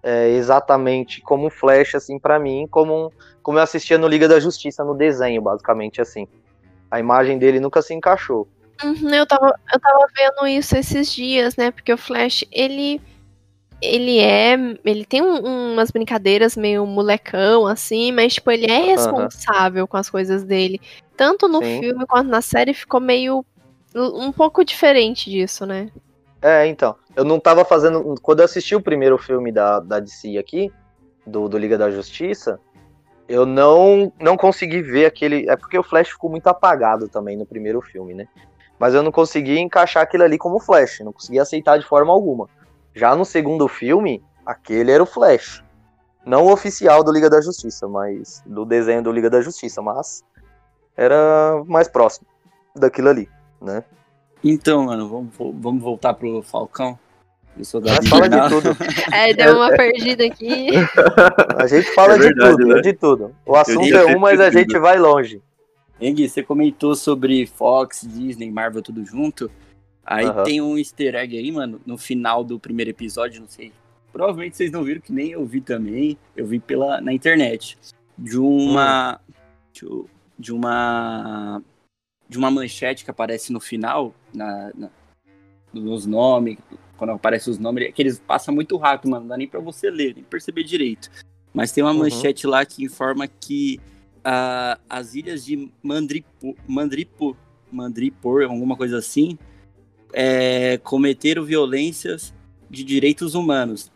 é, exatamente como Flash, assim, para mim, como, como eu assistia no Liga da Justiça, no desenho, basicamente, assim. A imagem dele nunca se encaixou. Uhum, eu, tava, eu tava vendo isso esses dias, né? Porque o Flash, ele. Ele é. Ele tem um, umas brincadeiras meio molecão, assim, mas, tipo, ele é responsável com as coisas dele. Tanto no Sim. filme quanto na série ficou meio. um pouco diferente disso, né? É, então. Eu não tava fazendo. Quando eu assisti o primeiro filme da, da DC aqui, do, do Liga da Justiça, eu não, não consegui ver aquele. É porque o Flash ficou muito apagado também no primeiro filme, né? Mas eu não consegui encaixar aquilo ali como Flash, não consegui aceitar de forma alguma. Já no segundo filme, aquele era o Flash. Não o oficial do Liga da Justiça, mas do desenho do Liga da Justiça, mas era mais próximo daquilo ali, né? Então, mano, vamos, vamos voltar pro Falcão. Eu sou da Mas fala de tudo. É, deu uma (laughs) perdida aqui. A gente fala É de verdade, tudo, né? de tudo. O assunto é um, mas a gente vai longe. Hein, Gui, você comentou sobre Fox, Disney, Marvel, tudo junto. Aí Aham. tem um easter egg aí, mano, no final do primeiro episódio, não sei. Provavelmente vocês não viram, que nem eu vi também. Eu vi pela, na internet. De uma. de uma. De uma manchete que aparece no final, na, na- nos nomes, quando aparecem os nomes, é que eles passam muito rápido, mano. Não dá nem pra você ler, nem perceber direito. Mas tem uma Uhum. manchete lá que informa que ah, as ilhas de Mandripo, Mandripo, Mandripor, alguma coisa assim, é, cometeram violências de direitos humanos.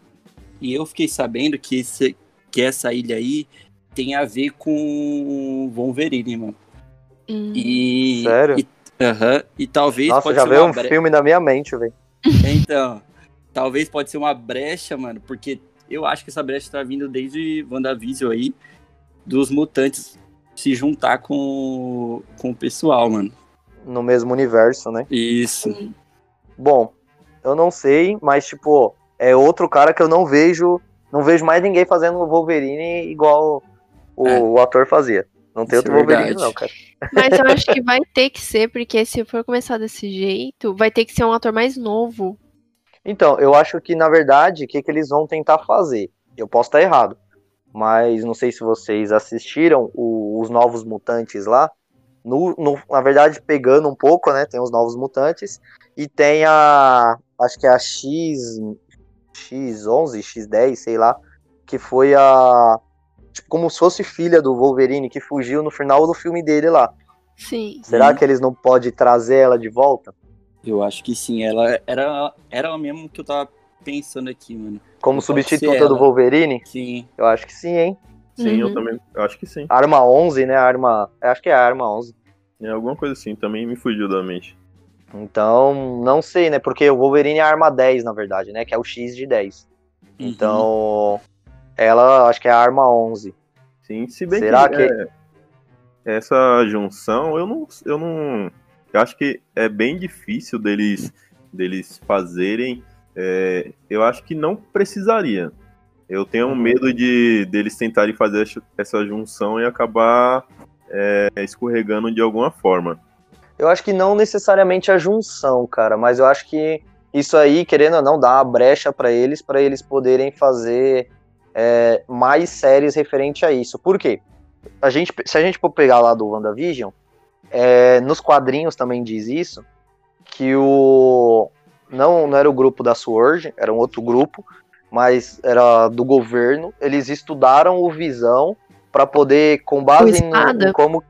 E eu fiquei sabendo que, esse, que essa ilha aí tem a ver com Wolverine, mano. Hum. E, Sério? E, aham, e talvez Nossa, pode já ser veio um bre- filme na minha mente, velho. (laughs) Então, talvez pode ser uma brecha, mano, porque eu acho que essa brecha tá vindo desde WandaVision aí, dos mutantes se juntar com, com o pessoal, mano. No mesmo universo, né? Isso. Bom, eu não sei, mas, tipo, é outro cara que eu não vejo. Não vejo mais ninguém fazendo o Wolverine igual o, É. o ator fazia. Não tem Isso outro é Wolverine, não, cara. Mas eu acho que vai ter que ser, porque se for começar desse jeito, vai ter que ser um ator mais novo. Então, eu acho que, na verdade, o que, que eles vão tentar fazer? Eu posso estar errado, mas não sei se vocês assistiram o- os Novos Mutantes lá. No, no- na verdade, pegando um pouco, né? Tem os Novos Mutantes e tem a. Acho que é a X. X11, X10, sei lá. Que foi a. Tipo, como se fosse filha do Wolverine que fugiu no final do filme dele lá. Sim. Será que eles não podem trazer ela de volta? Eu acho que sim. Ela era, era ela mesmo que eu tava pensando aqui, mano. Como substituta do. Wolverine? Sim. Eu acho que sim, hein? Sim, eu Uhum. também eu acho que sim. Arma 11, né? Arma. eu Acho que é a arma 11. É alguma coisa assim, também me fugiu da mente. Então, não sei, né? Porque o Wolverine é a arma 10, na verdade, né? Que é o X de 10. Uhum. Então, ela acho que é a arma 11. Sim, se bem Será que, que- é, essa junção, eu não, eu não, eu acho que é bem difícil deles, deles fazerem. é, eu acho que não precisaria. Eu tenho Uhum. medo de deles tentarem fazer essa- junção e acabar é, escorregando de alguma forma. Eu acho que não necessariamente a junção, cara, mas eu acho que isso aí, querendo ou não, dá uma brecha pra eles, pra eles poderem fazer é, mais séries referente a isso. Por quê? A gente, se a gente for pegar lá do WandaVision, é, nos quadrinhos também diz isso, que o. Não, não era o grupo da Sword, era um outro grupo, mas era do governo. Eles estudaram o Visão para poder, com base em como.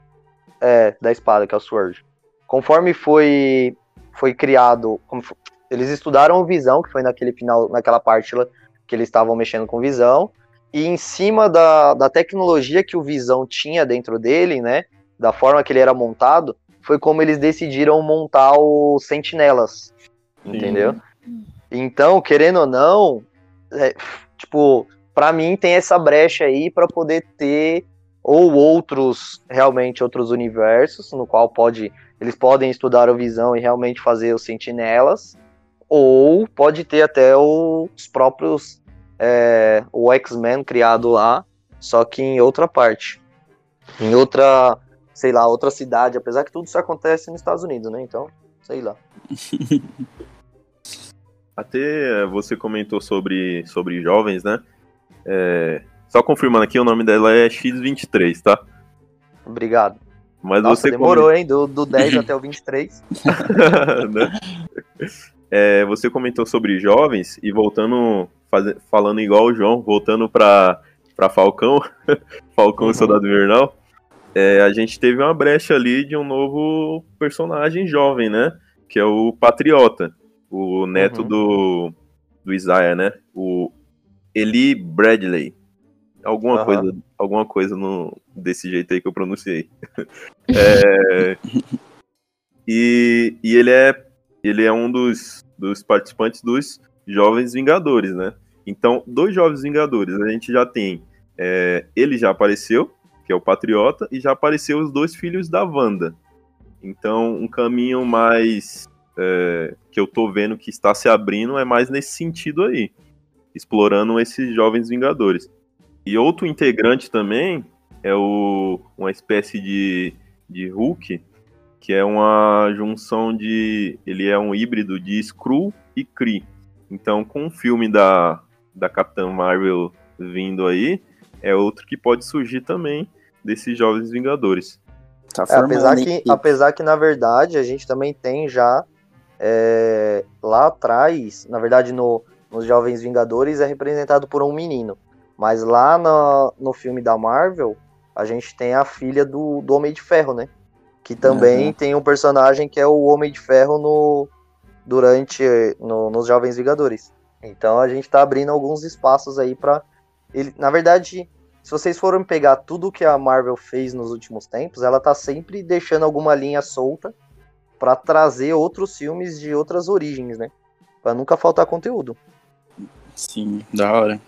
É, da espada, que é o Sword. Conforme foi, foi criado. como fo- eles estudaram o Visão, que foi naquele final, naquela parte lá que eles estavam mexendo com Visão. E em cima da, da tecnologia que o Visão tinha dentro dele, né? Da forma que ele era montado, foi como eles decidiram montar os sentinelas. Entendeu? Então, querendo ou não, é, tipo, pra mim tem essa brecha aí pra poder ter ou outros, realmente outros universos, no qual pode eles podem estudar a visão e realmente fazer os sentinelas, ou pode ter até os próprios é, o X-Men criado lá, só que em outra parte, em outra, sei lá, outra cidade, apesar que tudo isso acontece nos Estados Unidos, né? Então, sei lá. (laughs) Até você comentou sobre, sobre jovens, né? É, só confirmando aqui, o nome dela é X23, tá? Obrigado. Mas Nossa, você demorou, hein? Do, do 10 (laughs) até o 23. (laughs) né? É, você comentou sobre jovens e voltando, faze- falando igual o João, voltando para Falcão, (laughs) Falcão Uhum. e Soldado Invernal, é, a gente teve uma brecha ali de um novo personagem jovem, né? Que é o Patriota, o neto Uhum. do, do Isaiah, né? O Eli Bradley. Alguma Aham. coisa, alguma coisa no, desse jeito aí que eu pronunciei. (laughs) É, e, e ele é ele é um dos, dos participantes dos Jovens Vingadores, né? Então, dos Jovens Vingadores, a gente já tem. é, ele já apareceu, que é o Patriota, e já apareceu os dois filhos da Wanda. Então, um caminho mais. É, que eu tô vendo que está se abrindo é mais nesse sentido aí. Explorando esses Jovens Vingadores. E outro integrante também é o, uma espécie de, de Hulk, que é uma junção de. Ele é um híbrido de Skrull e Kree. Então, com o filme da, da Capitã Marvel vindo aí, é outro que pode surgir também desses Jovens Vingadores. Tá É, apesar, que, apesar que, na verdade, a gente também tem já é, lá atrás, na verdade, no, nos Jovens Vingadores é representado por um menino. Mas lá no, no filme da Marvel, a gente tem a filha do, do Homem de Ferro, né? Que também Uhum. tem um personagem que é o Homem de Ferro no, durante no, nos Jovens Vingadores. Então a gente tá abrindo alguns espaços aí pra ele. Na verdade, se vocês forem pegar tudo que a Marvel fez nos últimos tempos, ela tá sempre deixando alguma linha solta pra trazer outros filmes de outras origens, né? Pra nunca faltar conteúdo. Sim, da hora.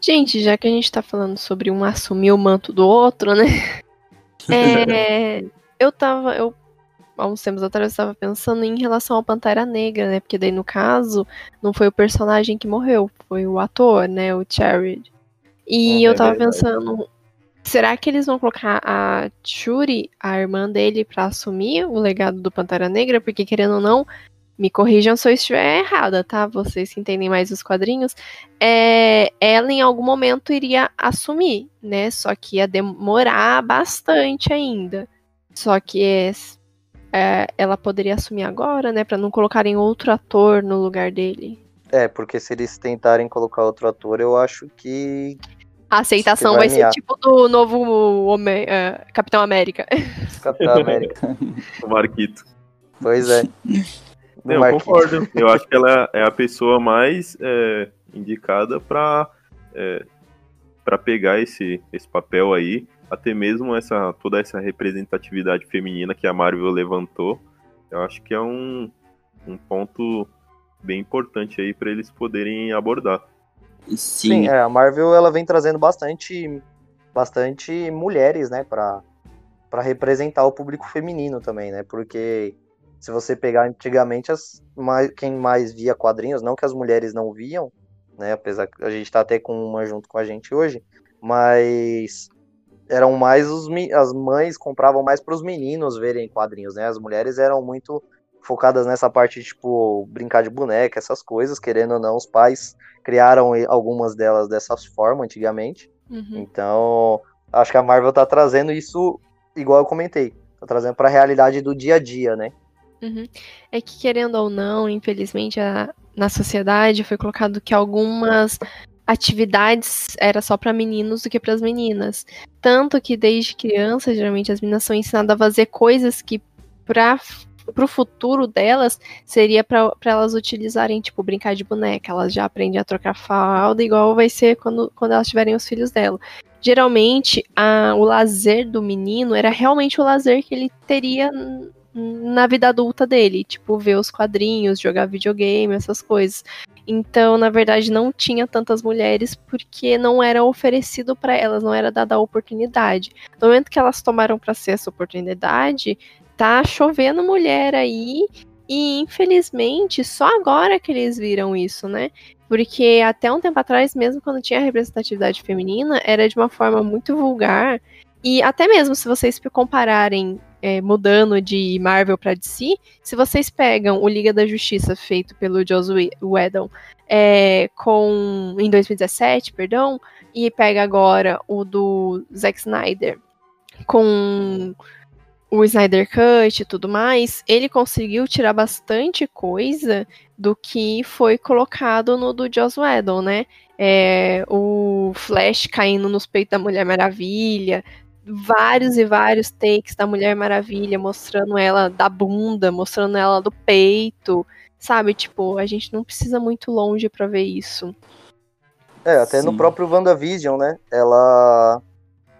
Gente, já que a gente tá falando sobre um assumir o manto do outro, né? (laughs) É, eu tava. Eu, há uns tempos atrás, eu tava pensando em relação ao Pantera Negra, né? Porque daí, no caso, não foi o personagem que morreu, foi o ator, né? O Jared. E Hum, eu é tava verdade. pensando. Será que eles vão colocar a Shuri, a irmã dele, pra assumir o legado do Pantera Negra? Porque, querendo ou não, me corrijam se eu estiver errada, tá? Vocês que entendem mais os quadrinhos é, ela em algum momento iria assumir, né? Só que ia demorar bastante ainda. Só que é, é, ela poderia assumir agora, né? Pra não colocarem outro ator no lugar dele. É, porque se eles tentarem colocar outro ator, eu acho que A aceitação vai, vai ser tipo do novo Home- é, Capitão América. (laughs) Capitão América. O Marquito. pois é. (laughs) Não, eu concordo. Eu acho que ela é a pessoa mais é, indicada para para pegar esse, esse papel aí, até mesmo essa toda essa representatividade feminina que a Marvel levantou. Eu acho que é um, um ponto bem importante aí para eles poderem abordar. Sim, Sim, é, a Marvel ela vem trazendo bastante, bastante mulheres, né, pra, pra representar o público feminino também, né? Porque se você pegar antigamente, as, mais, quem mais via quadrinhos, não que as mulheres não viam, né? Apesar que a gente tá até com uma junto com a gente hoje, mas eram mais os as mães compravam mais para os meninos verem quadrinhos, né? As mulheres eram muito focadas nessa parte tipo brincar de boneca, essas coisas, querendo ou não, os pais criaram algumas delas dessa forma antigamente. Uhum. Então, acho que a Marvel tá trazendo isso igual eu comentei, tá trazendo para a realidade do dia a dia, né? Uhum. É que, querendo ou não, infelizmente, a- na sociedade foi colocado que algumas atividades era só para meninos do que para as meninas. Tanto que desde criança, geralmente as meninas são ensinadas a fazer coisas que para pro futuro delas seria para elas utilizarem, tipo, brincar de boneca. Elas já aprendem a trocar fralda, igual vai ser quando, quando elas tiverem os filhos dela. Geralmente, a, o lazer do menino era realmente o lazer que ele teria na vida adulta dele, tipo, ver os quadrinhos, jogar videogame, essas coisas. Então, na verdade, não tinha tantas mulheres porque não era oferecido para elas, não era dada a oportunidade. No momento que elas tomaram para ser essa oportunidade, tá chovendo mulher aí e infelizmente só agora que eles viram isso, né? Porque até um tempo atrás, mesmo quando tinha representatividade feminina, era de uma forma muito vulgar. E até mesmo se vocês compararem é, mudando de Marvel para DC, se vocês pegam o Liga da Justiça feito pelo Joss Whedon é, com em 2017, perdão, e pega agora o do Zack Snyder com o Snyder Cut e tudo mais, ele conseguiu tirar bastante coisa do que foi colocado no do Joss Whedon, né? É, o Flash caindo nos peitos da Mulher Maravilha, vários e vários takes da Mulher Maravilha, mostrando ela da bunda, mostrando ela do peito, sabe? Tipo, a gente não precisa muito longe para ver isso. É, até Sim. no próprio WandaVision, né? Ela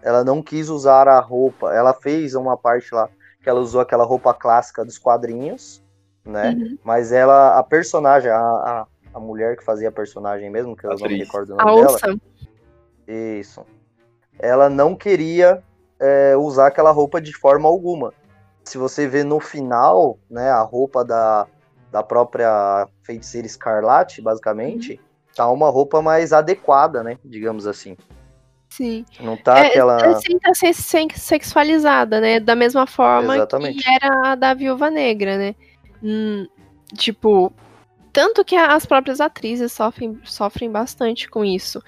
ela não quis usar a roupa. Ela fez uma parte lá que ela usou aquela roupa clássica dos quadrinhos, né? Uhum. Mas ela, a personagem, a, a, a, mulher que fazia a personagem mesmo, que eu não me recordo o nome a dela. Isso. Ela não queria é, usar aquela roupa de forma alguma. Se você vê no final, né, a roupa da, da própria feiticeira Escarlate, basicamente, uhum. tá uma roupa mais adequada, né, digamos assim. Sim. Não tá é, aquela. Assim, tá sexualizada, né? Da mesma forma Exatamente. que era a da Viúva Negra, né? Hum, tipo, tanto que as próprias atrizes sofrem, sofrem bastante com isso.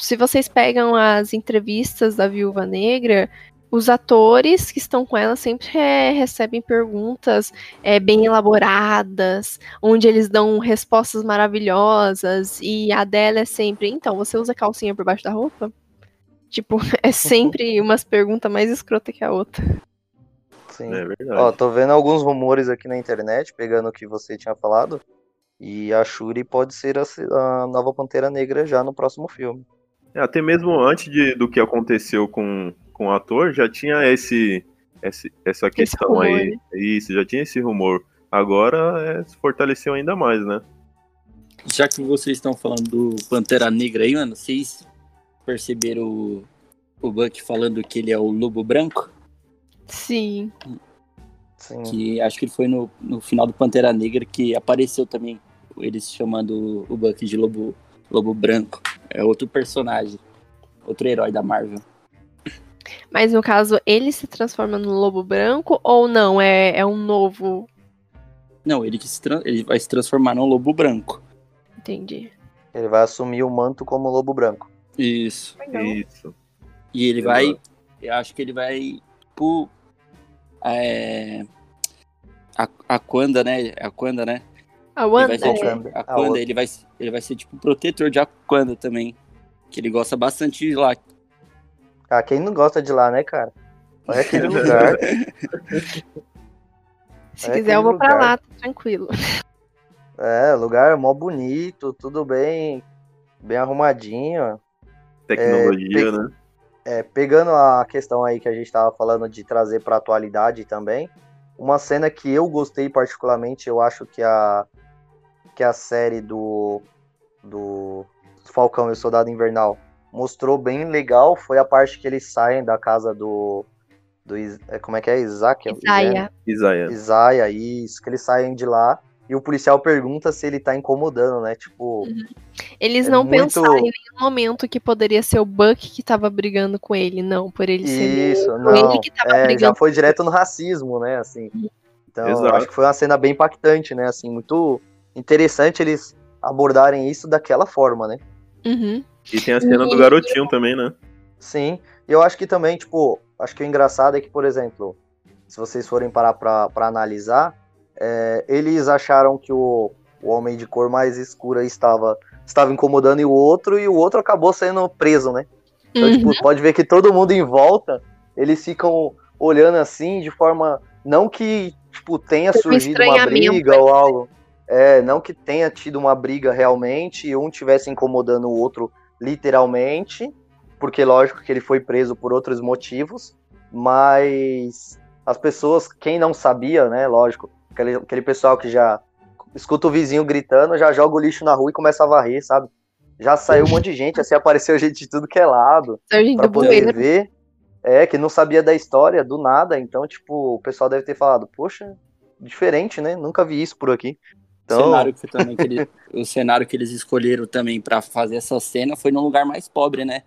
Se vocês pegam as entrevistas da Viúva Negra, os atores que estão com ela sempre é, recebem perguntas é, bem elaboradas, onde eles dão respostas maravilhosas, e a dela é sempre, então, você usa calcinha por baixo da roupa? Tipo, (laughs) é sempre umas perguntas mais escrota que a outra. Sim. É verdade. Ó, tô vendo alguns rumores aqui na internet, pegando o que você tinha falado. E a Shuri pode ser a, a nova Pantera Negra já no próximo filme. É, até mesmo antes de, do que aconteceu com, com o ator, já tinha esse, esse essa questão esse aí. Né? Isso, já tinha esse rumor. Agora é, se fortaleceu ainda mais, né? Já que vocês estão falando do Pantera Negra aí, mano, vocês perceberam o, o Buck falando que ele é o lobo branco? Sim. Sim. Que acho que ele foi no, no final do Pantera Negra que apareceu também eles chamando o Buck de lobo, lobo branco. É outro personagem, outro herói da Marvel. Mas no caso, ele se transforma no lobo branco ou não? É, é um novo. Não, ele, se ele vai se transformar no lobo branco. Entendi. Ele vai assumir o manto como lobo branco. Isso. Legal. Isso. E ele vai. Eu acho que ele vai. Tipo. É, a, a Quanda, né? A Quanda, né? A Wanda. Ele vai ser, tipo, a Quanda, ele vai, ele vai ser tipo protetor de Aquanda também. Que ele gosta bastante de lá. Ah, quem não gosta de lá, né, cara? Olha aquele lugar. (laughs) Se Olha quiser, eu vou lugar. pra lá, tá tranquilo. É, lugar mó bonito, tudo bem, bem arrumadinho. Tecnologia, é, né? É, pegando a questão aí que a gente estava falando de trazer para atualidade também, uma cena que eu gostei particularmente, eu acho que a que a série do do Falcão e o Soldado Invernal mostrou bem legal foi a parte que eles saem da casa do do é, como é que é Isaac? Isaia. Isaia. Isaia, isso, que eles saem de lá e o policial pergunta se ele tá incomodando, né? Tipo. Uhum. Eles é não muito... pensaram em nenhum momento que poderia ser o Buck que tava brigando com ele, não, por ele ser. Isso, não. Ele que tava é, brigando. Já foi direto no racismo, né? Assim. Então, Exato. acho que foi uma cena bem impactante, né? Assim, muito interessante eles abordarem isso daquela forma, né? Uhum. E tem a cena do garotinho também, né? Sim. E eu acho que também, tipo, acho que o engraçado é que, por exemplo, se vocês forem parar pra, pra analisar, é, eles acharam que o, o homem de cor mais escura estava, estava incomodando e o outro, e o outro acabou sendo preso, né? Então, tipo, uhum. tipo, pode ver que todo mundo em volta, eles ficam olhando assim, de forma. Não que, tipo, tenha surgido uma briga ou algo. É, não que tenha tido uma briga realmente e um tivesse incomodando o outro literalmente, porque lógico que ele foi preso por outros motivos, mas as pessoas, quem não sabia, né, lógico, Aquele, aquele pessoal que já escuta o vizinho gritando, já joga o lixo na rua e começa a varrer, sabe? Já saiu um monte de gente, assim, apareceu gente de tudo que é lado. para poder ver. É, que não sabia da história, do nada. Então, tipo, o pessoal deve ter falado, poxa, diferente, né? Nunca vi isso por aqui. Então... O, cenário que também, que ele, (laughs) o cenário que eles escolheram também para fazer essa cena foi num lugar mais pobre, né?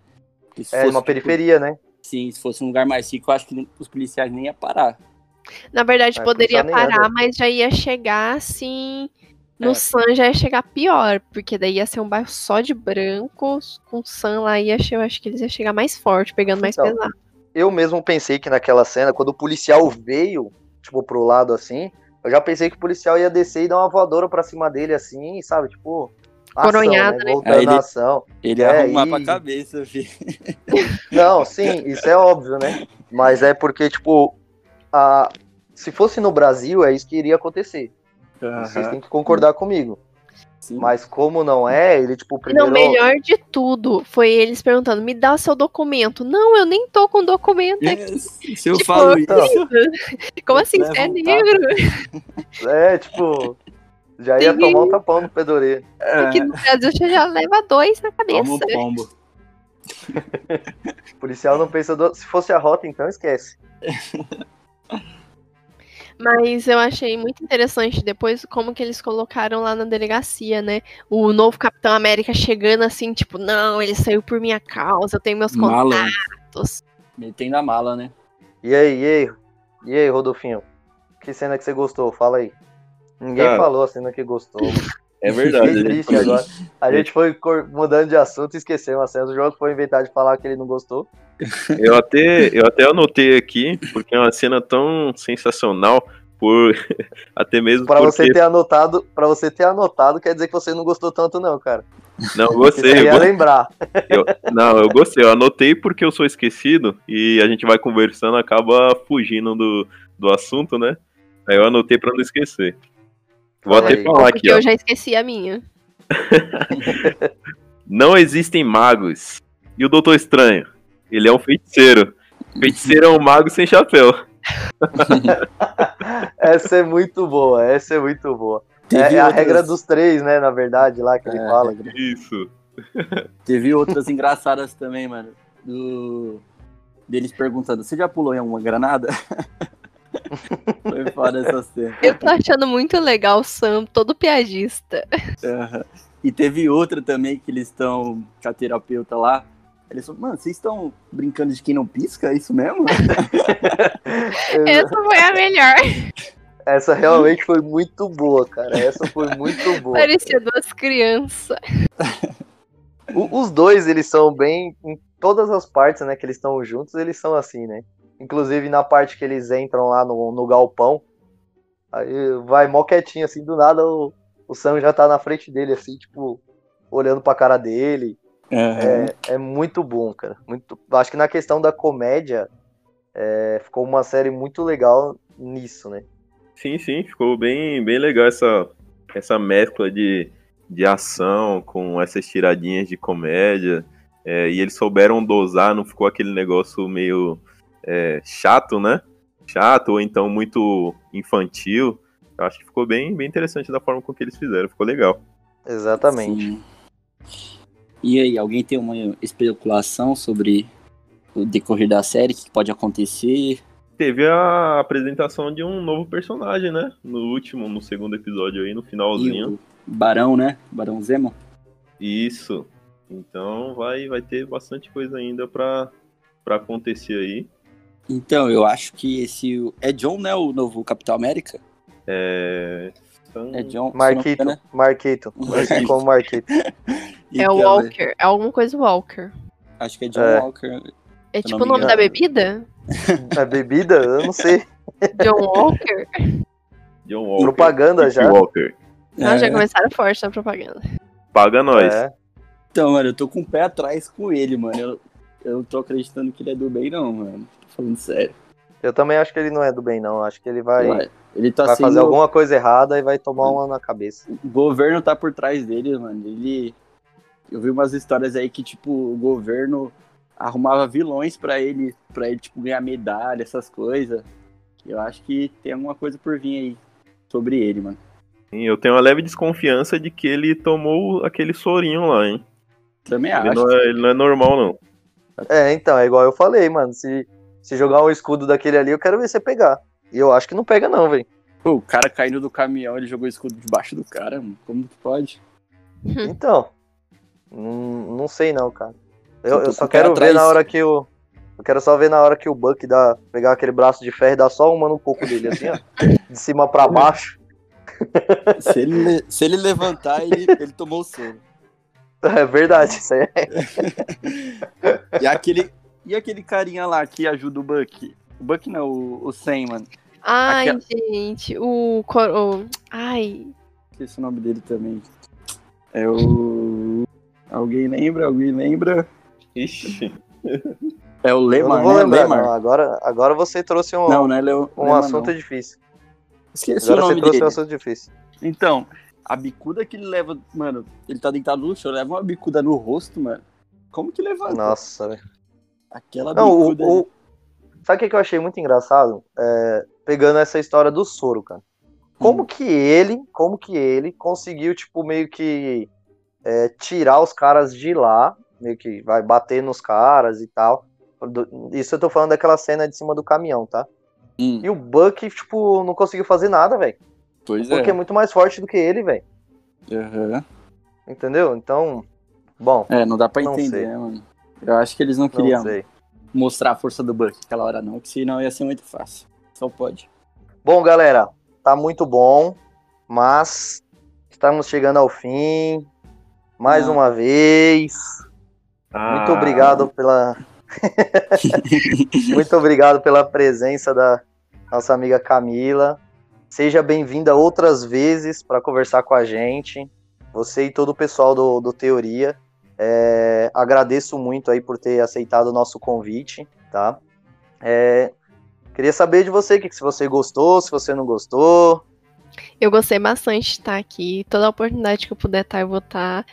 É, uma tipo, periferia, né? Sim, se fosse um lugar mais rico, eu acho que os policiais nem iam parar. Na verdade, É, poderia parar, anda. mas já ia chegar assim. No É. Sun já ia chegar pior, porque daí ia ser um bairro só de brancos, com Sun lá ia eu acho que eles iam chegar mais forte, pegando mais Então. pesado. Eu mesmo pensei que naquela cena, quando o policial veio, tipo, pro lado assim, eu já pensei que o policial ia descer e dar uma voadora pra cima dele, assim, sabe? Tipo, ação, Coronhada, né? Voltando Aí ele- ação. Ele É, ia arrumar e- pra cabeça, filho. (laughs) Não, sim, isso é óbvio, né? Mas é porque, tipo, a... se fosse no Brasil, é isso que iria acontecer. Vocês têm que concordar comigo. Sim. Mas como não é, ele, tipo, E primeiro. Não, melhor de tudo foi eles perguntando: me dá seu documento. Não, eu nem tô com documento aqui. É, Se eu Tipo, falo então. isso, (laughs) Como assim? Você é negro? (laughs) É, tipo. Já ia Tem- tomar um tapão no da orelha. Aqui no Brasil você já leva dois na cabeça. toma um pombo. O (laughs) policial não pensa. do- Se fosse a rota, então esquece. Mas eu achei muito interessante depois como que eles colocaram lá na delegacia, né? O novo Capitão América chegando assim, tipo, não, ele saiu por minha causa, eu tenho meus Mala. contatos. Metendo a mala, né? E aí, e aí? E aí, Rodolfinho? Que cena que você gostou? Fala aí. Ninguém Cara, falou a cena que gostou. (laughs) É verdade. Né? triste agora. A gente foi mudando de assunto e esqueceu a cena do jogo. Foi inventar de falar que ele não gostou. Eu até, eu até anotei aqui, porque é uma cena tão sensacional, por (laughs) até mesmo Pra porque... você ter anotado, para você ter anotado, quer dizer que você não gostou tanto, não, cara. Não, eu gostei. Eu, ia go- lembrar. eu- não, eu gostei. Eu anotei porque eu sou esquecido e a gente vai conversando, acaba fugindo do, do assunto, né? Aí eu anotei pra não esquecer. Vou até aí. falar Porque aqui, ó. eu já esqueci a minha. (laughs) Não existem magos. E o Doutor Estranho? Ele é um feiticeiro. Feiticeiro é um mago sem chapéu. (laughs) Essa é muito boa, essa é muito boa. É, Teve é a outras- regra dos três, né, na verdade, lá que ele É, fala. Isso. (laughs) Teve outras engraçadas também, mano. Do... Deles perguntando, você já pulou em alguma granada? Foi foda essa cena. Eu tô achando muito legal o Sam, todo piadista. Aham. E teve outra também que eles estão com a terapeuta lá. Eles falam, mano, vocês estão brincando de quem não pisca? É isso mesmo? (laughs) Essa foi a melhor. Essa realmente foi muito boa, cara. Essa foi muito boa. Parecia duas crianças. O- os dois, eles são bem. Em todas as partes, né, que eles estão juntos, eles são assim, né? Inclusive na parte que eles entram lá no, no galpão. Aí vai mó quietinho, assim, do nada o, o Sam já tá na frente dele, assim, tipo, olhando pra cara dele. É, é muito bom, cara. Muito, acho que na questão da comédia, é, ficou uma série muito legal nisso, né? Sim, sim, ficou bem, bem legal essa, essa mescla de, de ação com essas tiradinhas de comédia. É, e eles souberam dosar, não ficou aquele negócio meio é, chato, né? Chato ou então muito infantil. Eu acho que ficou bem, bem interessante da forma com que eles fizeram, ficou legal. Exatamente. Sim. E aí, alguém tem uma especulação sobre o decorrer da série, o que pode acontecer? Teve a apresentação de um novo personagem, né? No último, no segundo episódio aí, no E finalzinho. o Barão, né? Barão Zemo? Isso. Então vai, vai ter bastante coisa ainda pra, pra acontecer aí. Então, eu acho que esse. É John, né? O novo Capitão América? É. são- É John. Marquito, né? Marquito. Assim (laughs) como Marquito. É Então, o Walker. É alguma coisa Walker. Acho que é John É. Walker. É tipo o me nome da bebida? A bebida? Eu não sei. John Walker? John Walker. Propaganda já. Walker. Não, já É. começaram forte na propaganda. Paga nós. É. Então, mano, eu tô com o pé atrás com ele, mano. Eu, eu não tô acreditando que ele é do bem, não, mano. Tô falando sério. Eu também acho que ele não é do bem, não. Acho que ele vai, Ué, Ele tá vai sendo. fazer alguma coisa errada e vai tomar uma na cabeça. O governo tá por trás dele, mano. Ele. Eu vi umas histórias aí que, tipo, o governo arrumava vilões pra ele, pra ele, tipo, ganhar medalha, essas coisas. Eu acho que tem alguma coisa por vir aí sobre ele, mano. Sim, Eu tenho uma leve desconfiança de que ele tomou aquele sorinho lá, hein? Também Ele acho. não, é, ele não é normal, não. É, então, é igual eu falei, mano. Se, se jogar um escudo daquele ali, eu quero ver você pegar. E eu acho que não pega, não, velho. Pô, o cara caindo do caminhão, ele jogou o escudo debaixo do cara, mano. Como que pode? Então. Não, não sei não, cara. Eu, Eu só quero ver na hora que o. Eu quero só ver na hora que o Buck dá, pegar aquele braço de ferro e dar só uma no coco dele, assim, ó. (laughs) De cima pra baixo. Se ele, le- se ele levantar, ele, ele tomou o sono. (laughs) É verdade, isso aí é. (laughs) E aquele, e aquele carinha lá que ajuda o Buck? O Buck não, o, o Sam, mano. Ai, Aquela- gente, o, cor- o. Ai, Esqueci o nome dele também. É o. Alguém lembra? Alguém lembra? Ixi. É o Lemar, não vou né? lembrar. Agora, agora você trouxe um, Não, não é Leo, um Lemar, assunto não. difícil. Esqueci Agora o você nome trouxe dele. um assunto difícil. Então, a bicuda que ele leva, mano, ele tá deitado no chão, leva uma bicuda no rosto, mano. Como que levanta? Nossa, velho. Aquela Não, o, bicuda. ali. o- Sabe o que eu achei muito engraçado? É, pegando essa história do soro, cara. Como Hum. que ele, como que ele conseguiu, tipo, meio que é, tirar os caras de lá, meio que vai bater nos caras e tal. Isso eu tô falando daquela cena de cima do caminhão, tá? Hum, E o Buck, tipo, não conseguiu fazer nada, velho. Pois Porque é é. muito mais forte do que ele, velho. Aham. Entendeu? Então, bom, É, não dá pra Não entender, sei. né, mano? Eu acho que eles não não queriam sei. mostrar a força do Buck aquela hora, não, que senão ia ser muito fácil. Só pode. Bom, galera, tá muito bom, mas estamos chegando ao fim. Mais Ah. uma vez. Muito Ah, obrigado pela. (laughs) (laughs) Muito obrigado pela presença da nossa amiga Camila. Seja bem-vinda outras vezes para conversar com a gente. Você e todo o pessoal do, do Teoria. É, agradeço muito aí por ter aceitado o nosso convite, tá? É, queria saber de você, que, se você gostou, se você não gostou. eu gostei bastante de estar aqui. Toda oportunidade que eu puder estar, eu vou estar.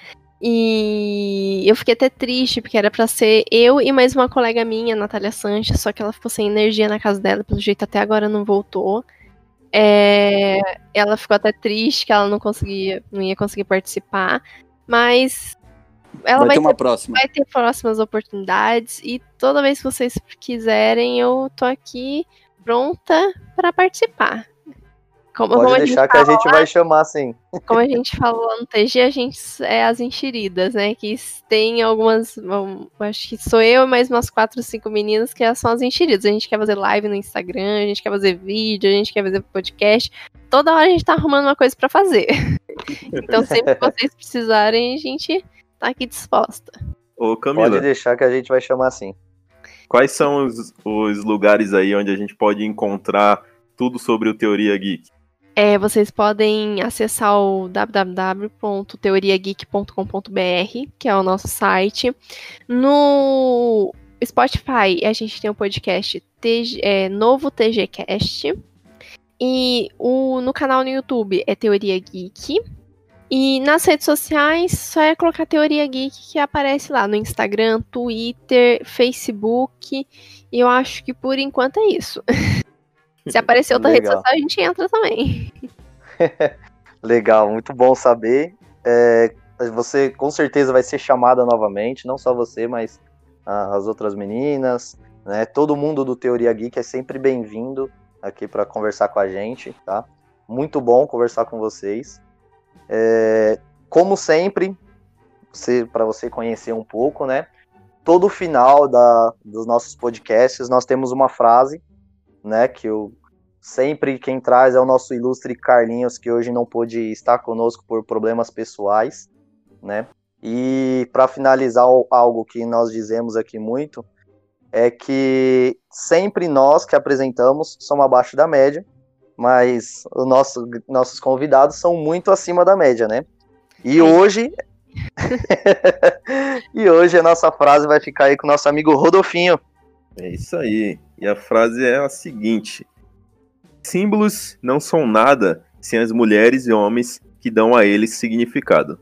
E eu fiquei até triste, porque era pra ser eu e mais uma colega minha, Natália Sanches, só que ela ficou sem energia na casa dela, pelo jeito até agora não voltou. É, ela ficou até triste que ela não conseguia, não ia conseguir participar, mas ela vai vai, ter ter, próxima. vai ter próximas oportunidades e toda vez que vocês quiserem, eu tô aqui pronta para participar. Como, como Pode a gente deixar que a gente vai chamar assim. como a gente falou lá no TG, a gente é as enxeridas, né? Que tem algumas. um, acho que sou eu e mais umas quatro, cinco meninas que são as enxeridas. A gente quer fazer live no Instagram, a gente quer fazer vídeo, a gente quer fazer podcast. Toda hora a gente tá arrumando uma coisa pra fazer. (laughs) Então, sempre que vocês precisarem, a gente tá aqui disposta. Ô, Camila, Pode deixar que a gente vai chamar assim. quais são os, os lugares aí onde a gente pode encontrar tudo sobre o Teoria Geek? É, vocês podem acessar o www.teoriageek.com.br, que é o nosso site. No Spotify, a gente tem o podcast TG, é, Novo TGCast. E o, no canal no YouTube é Teoria Geek. E nas redes sociais, só é colocar Teoria Geek que aparece lá no Instagram, Twitter, Facebook. E eu acho que por enquanto é isso. (laughs) Se aparecer outra rede social, a gente entra também. (laughs) Legal, muito bom saber. É, você com certeza vai ser chamada novamente, não só você, mas ah, as outras meninas, né? Todo mundo do Teoria Geek é sempre bem-vindo aqui para conversar com a gente, tá? Muito bom conversar com vocês. É, como sempre, para você conhecer um pouco, né? Todo final da, dos nossos podcasts nós temos uma frase, né? Que eu sempre quem traz é o nosso ilustre Carlinhos, que hoje não pôde estar conosco por problemas pessoais, né? E para finalizar algo que nós dizemos aqui muito é que sempre nós que apresentamos somos abaixo da média, mas os nosso, nossos convidados são muito acima da média, né? E hoje (laughs) e hoje a nossa frase vai ficar aí com o nosso amigo Rodolfinho. É isso aí. E a frase é a seguinte: Símbolos não são nada sem as mulheres e homens que dão a eles significado.